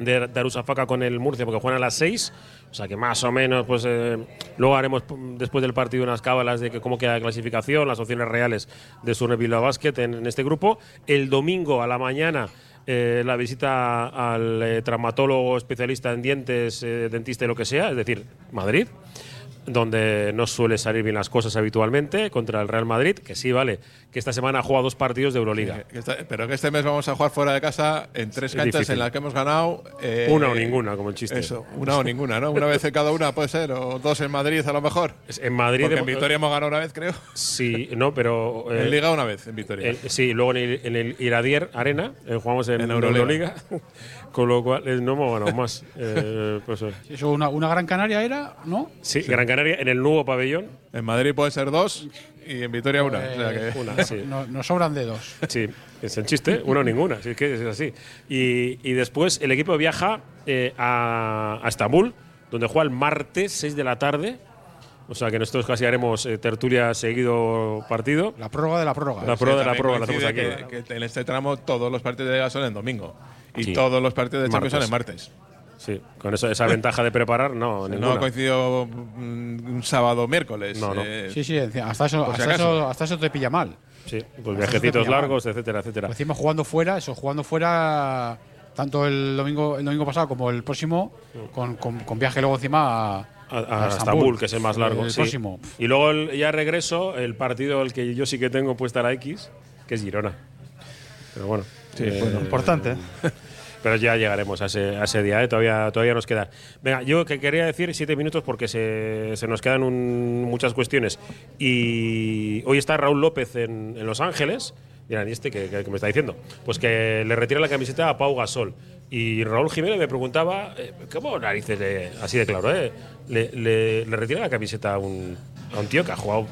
de Darusafaka con el Murcia porque juegan a las 6. O sea que más o menos, pues eh, luego haremos mm, después del partido unas cábalas de que cómo queda la clasificación, las opciones reales de Surne Bilbao Basket en, en este grupo. El domingo a la mañana. eh, la visita al eh, traumatólogo especialista en dientes, eh, dentista y lo que sea, es decir, Madrid, donde no suele salir bien las cosas habitualmente contra el Real Madrid, que sí, vale, que esta semana ha jugado dos partidos de Euroliga. Que pero que este mes vamos a jugar fuera de casa en tres Es canchas en las que hemos ganado. eh, Una o ninguna, como el chiste. Eso, una o ninguna, ¿no? Una vez en cada una puede ser, o dos en Madrid a lo mejor. En Madrid Porque en Vitoria hemos ganado una vez, creo. Sí, no, pero. eh, en Liga una vez, en Vitoria. el- sí, luego en el, en el Iradier Arena, eh, jugamos en, En Euroliga. Euroliga. Con lo cual eh, no hemos ganado más. Eh, pues, eh, Eso, una, una Gran Canaria era, ¿no? sí, Gran Canaria en el nuevo pabellón. En Madrid puede ser dos y en Vitoria una. o sea que- Una, sí. No- Nos sobran dedos. Sí, es el chiste, uno o ninguna, si es que es así. Y, y después el equipo viaja eh, a, a Estambul, donde juega el martes 6 de la tarde. O sea que nosotros casi haremos eh, tertulia seguido partido. La prórroga de la prórroga. La Sí, prórroga de la prórroga la hacemos aquí. coincide Que, que en este tramo todos los partidos de Liga son en domingo. Y Sí. todos los partidos de Champions son en Martes. Sí, con eso, esa ventaja de preparar, no, No ninguna. ha coincidido mm, un sábado o miércoles. No, no. eh, Sí, sí, hasta eso, si hasta, eso, hasta eso te pilla mal. Sí, pues Hasta viajecitos mal. largos, etcétera, etcétera. Por encima jugando fuera, eso, jugando fuera tanto el domingo, el domingo pasado como el próximo, con, con- con viaje luego encima a, a, a Estambul, que es el más largo. El sí. próximo. Y luego el- ya regreso, el partido el que yo sí que tengo puesta la X, que es Girona. Pero bueno. Sí, eh, bueno, importante. Pero ya llegaremos a ese, a ese día, ¿eh? todavía, todavía nos queda. Venga, yo que quería decir siete minutos porque se, se nos quedan un- muchas cuestiones. Y hoy está Raúl López en, en Los Ángeles. Dirán, ¿y este qué, qué- qué me está diciendo? Pues que le retira la camiseta a Pau Gasol. Y Raúl Jiménez me preguntaba, eh, ¿cómo narices, le- así de claro, eh? le, le- retira la camiseta a un, tío que ha jugado,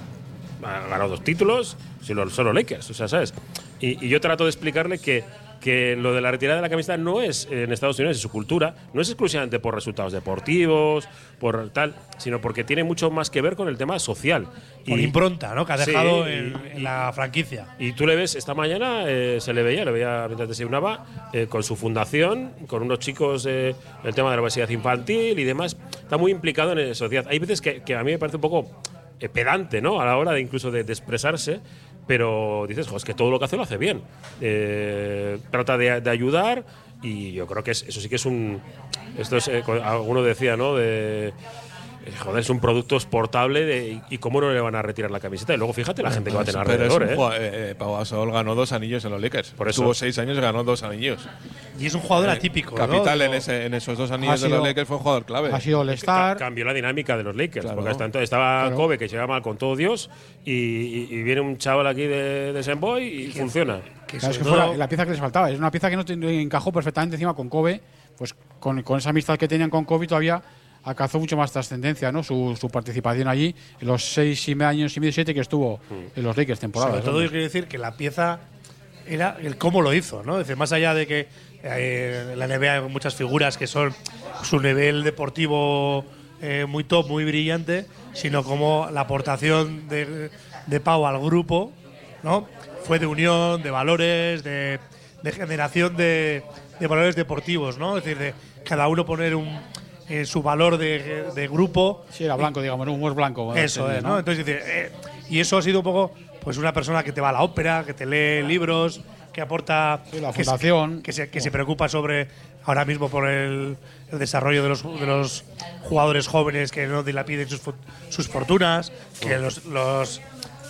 ha ganado dos títulos, solo, solo Lakers, o sea, ¿sabes? Y yo trato de explicarle que que lo de la retirada de la camiseta no es en Estados Unidos, es su cultura, no es exclusivamente por resultados deportivos, por tal, sino porque tiene mucho más que ver con el tema social. Por impronta, ¿no? Que ha Sí, dejado y- en, en la franquicia. Y tú le ves, esta mañana eh, se le veía, le veía mientras desayunaba, eh, con su fundación, con unos chicos, eh, el tema de la obesidad infantil y demás. Está muy implicado en la sociedad. Hay veces que, que a mí me parece un poco eh, pedante, ¿no? A la hora de incluso de, de expresarse, pero dices, jo, es que todo lo que hace lo hace bien. Eh, trata de, ayudar y yo creo que es- eso sí que es un. Esto es, eh, alguno decía, ¿no? Eh, Joder, es un producto exportable de- y, cómo no le van a retirar la camiseta. Y luego fíjate la gente que va a tener Pero es alrededor, un ¿eh? jugador- eh, eh, Pau Gasol ganó dos anillos en los Lakers. Por eso. Tuvo seis años y ganó dos anillos. Y es un jugador atípico. ¿no? Capital en, ese- en esos dos anillos de los Lakers fue un jugador clave. Ha sido Ca- All-Star. cambió la dinámica de los Lakers. Claro. Porque hasta entonces estaba Claro. Kobe, que llegaba mal con todo Dios, y, y- y viene un chaval aquí de, de y funciona. que Claro, es que fue la, la pieza que les faltaba. Es una pieza que no encajó perfectamente encima con Kobe. Pues con, con esa amistad que tenían con Kobe todavía alcanzó mucho más trascendencia, ¿no? Su, su participación allí en los seis y medio años y medio, siete que estuvo en los Lakers temporada. Sobre todo yo quiero decir que la pieza era el cómo lo hizo, ¿no? Es decir, más allá de que eh, en la NBA hay muchas figuras que son su nivel deportivo eh, muy top, muy brillante, sino como la aportación de, de Pau al grupo, ¿no? Fue de unión, de valores, de, de generación de, de valores deportivos, ¿no? Es decir, de cada uno poner un, eh, su valor de, de grupo Sí, era blanco, digamos, un humor blanco. eso es, ¿no? Entonces dice, eh, y eso ha sido un poco, pues una persona que te va a la ópera, que te lee libros, que aporta, Sí, la que, se- fundación. que se, que se preocupa sobre ahora mismo por el, el desarrollo de los, de los jugadores jóvenes que no dilapiden sus, fu- sus fortunas, que los, los,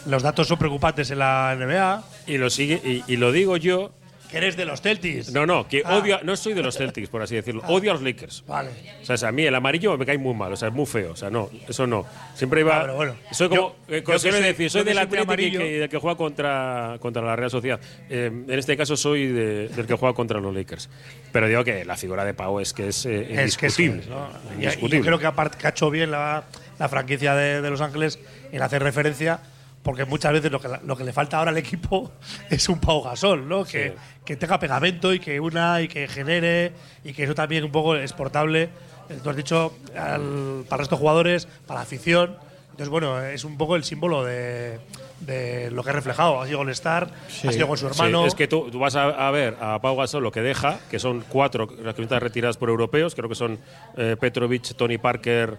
los datos son preocupantes en la NBA, Y lo sigue, y, y lo digo yo. Que eres de los Celtics. No, no, que Ah. odio, a- no soy de los Celtics, por así decirlo. Odio a los Lakers. Vale. O sea, a mí el amarillo me cae muy mal, o sea, es muy feo. O sea, no, eso no. Siempre iba. Ah, pero bueno. soy como. Yo- eh, yo soy- decir, soy del Atlético que, amarillo. que, juega contra, contra la Real Sociedad. Eh, en este caso soy de- del que juega contra los Lakers. Pero digo que la figura de Pau es que es eh, Es que indiscutible. es, ¿no? Y- Y, indiscutible. yo creo que aparte hecho bien la, la franquicia de, de Los Ángeles en hacer referencia, porque muchas veces lo que, lo que le falta ahora al equipo es un Pau Gasol, ¿no? Que, que tenga pegamento y que una y que genere y que eso también un poco es portable. eh, Tú has dicho al- para estos jugadores, para la afición. Entonces, bueno, es un poco el símbolo de, de lo que ha reflejado. Ha sido All-Star, ha sido con su Sí, hermano. es que tú, tú vas a, a ver a Pau Gasol lo que deja, que son cuatro las camisetas retiradas por europeos, creo que son eh, Petrovic, Tony Parker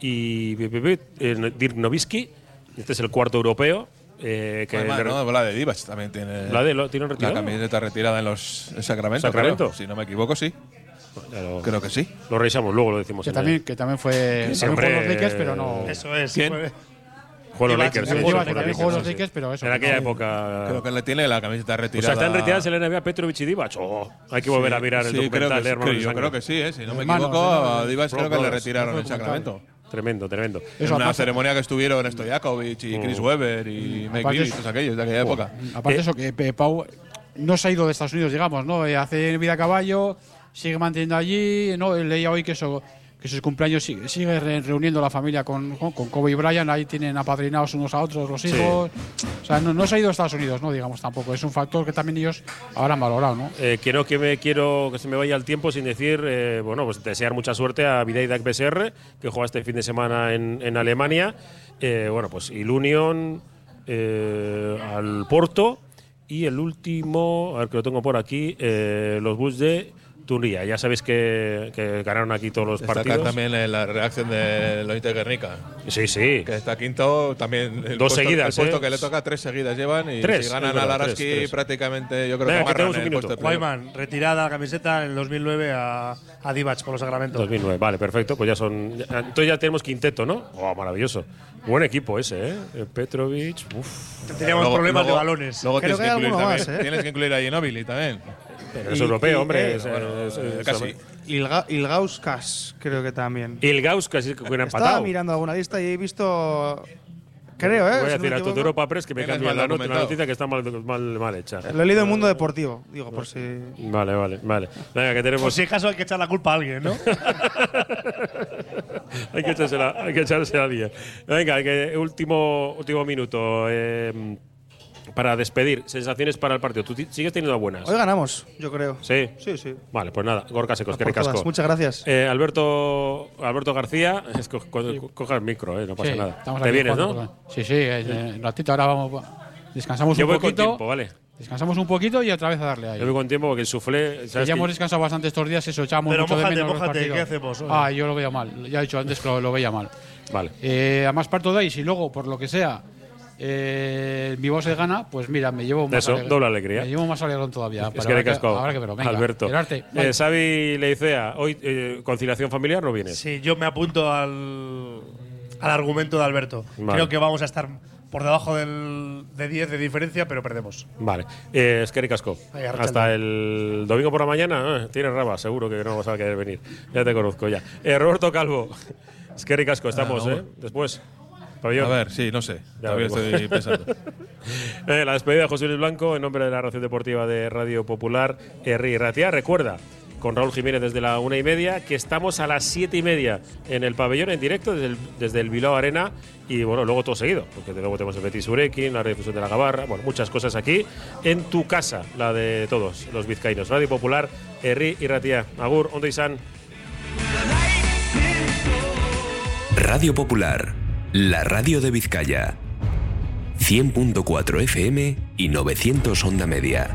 y eh, Dirk Nowitzki. Este es el cuarto europeo. eh, que Además, ¿no? La de Divac también tiene. La de- lo tiene La retirado. camiseta retirada en los en Sacramento. ¿Sacramento? creo. Si no me equivoco, sí. lo, Creo que sí. lo revisamos luego, lo decimos. Que también, el- que también fue. Sí, también en los Lakers, pero no. Eso es. ¿Quién? fue- Jugó en los Lakers. sí, sí, en los sí. Lakers, pero eso, En que aquella no- época. Creo que le tiene la camiseta O retirada. sea, están retiradas en la NBA Petrovic y Divac. Oh, hay que volver a mirar el Sí, creo documental que de sí, Hermanos de Yo creo que sí, ¿eh? si no me equivoco, a Divac creo que le retiraron en. Sacramento. Tremendo, tremendo. En una ceremonia que estuvieron Stojakovic y Chris Webber y Mike Aparte Bibby, es- todos aquellos de aquella época. Aparte de eso, que eh, Pau no se ha ido de Estados Unidos, digamos, ¿no? Eh, Hace vida a caballo, sigue manteniendo allí, ¿no? Leía hoy que eso que sus cumpleaños sigue, sigue re- reuniendo la familia con, con, Kobe y Bryant, ahí tienen apadrinados unos a otros los hijos. O sea, no, no se ha ido a Estados Unidos, ¿no? Digamos tampoco. Es un factor que también ellos habrán valorado, ¿no? Eh, quiero que me quiero que se me vaya el tiempo sin decir, eh, bueno, pues desear mucha suerte a Vidaidak BSR, que juega este fin de semana en, en Alemania. Eh, bueno, pues il Union eh, al Porto y el último, a ver que lo tengo por aquí, los Bulls de Turría. Ya sabéis que, que ganaron aquí todos los Destacar partidos. también la reacción de Lointe Guernica. Sí, sí. Que está quinto, también. El Dos puesto, seguidas, El puesto ¿eh? que le toca, tres seguidas llevan. Y Tres, si ganan es verdad, a Laraski, tres, tres. prácticamente, yo creo Venga, que que tenemos un minuto. Guayman, retirada la camiseta en 2009 a, a Divac por los Sacramento. 2009, vale, perfecto. Pues ya son. ya- entonces ya tenemos quinteto, ¿no? Oh, maravilloso. Buen equipo ese, ¿eh? Eh, Petrovic. Uf. Teníamos Luego- problemas luego- de balones. Luego tienes que incluir también, ¿eh? tienes que incluir a Ginobili también. Pero es Y- europeo, y- hombre. eh, es- bueno, es- eh, es- casi. Ilga, Ilgauskas, creo que también. Ilgaus casi que hubiera Estaba empatado. mirando alguna lista y he visto. Creo, ¿eh? Voy a Si no me a tu equivoco. Europa Press que me es mal la, not- la noticia que está mal, mal, mal hecha. Lo he leído en Mundo Deportivo, digo, por si. Vale, vale, vale. Venga, que Por tenemos. si acaso hay que echar la culpa a alguien, ¿no? hay, que echársela, hay que echarse a alguien. Venga, que último, último minuto. Eh, para despedir, sensaciones para el partido. ¿Tú sigues teniendo buenas? Hoy ganamos, yo creo. Sí. Sí, sí. Vale, pues nada, Gorka Secos, que ricasco. Muchas gracias. Eh, Alberto, Alberto García, es co- co- coja el micro, eh, no pasa Sí, nada. Te vienes, ¿no? con- Sí, sí, eh, un ratito ahora vamos. Descansamos Yo un voy con poquito. tiempo, vale. Descansamos un poquito y otra vez a darle ahí. Yo voy con tiempo porque el suflé. Que ¿sabes ya que- hemos descansado bastante estos días, eso echamos Pero mucho mójate, de menos mójate. ¿qué hacemos hoy? Ah, yo lo veía mal. Ya he dicho antes que lo, lo veía mal. Vale. Eh, además parto de ahí, si luego, por lo que sea, eh, mi voz se gana, pues mira, me llevo más Eso, alegre- doble alegría. Me llevo más alegrón todavía. Es pero que ahora que verlo, venga, Alberto. Eh. Xavi Leicea, hoy eh, conciliación familiar no vienes. Sí, yo me apunto al, al argumento de Alberto. Vale. Creo que vamos a estar por debajo del, de 10 de diferencia, pero perdemos. Vale. Eh, es que Archalde. Hasta el domingo por la mañana. eh, tienes rabas, seguro que no vas a querer venir. Ya te conozco ya. Eh, Roberto Calvo. Es que ricasco, estamos, Ah, ¿eh? Después. Pabellón. A ver, sí, no sé. Ya Todavía veremos. estoy pensando. Eh, la despedida de José Luis Blanco en nombre de la Ración Deportiva de Radio Popular, Herri Ratia. Recuerda, con Raúl Jiménez desde la una y media, que estamos a las siete y media en el pabellón en directo desde el, desde el Bilbao Arena y bueno, luego todo seguido, porque luego tenemos el Betis Urequin, la redifusión de la Gabarra, bueno, muchas cosas aquí en tu casa, la de todos los vizcaínos. Radio Popular, Herri y Ratia. Agur, Ondo Isan. Radio Popular, la radio de Vizcaya. 100.4 FM y 900 onda media.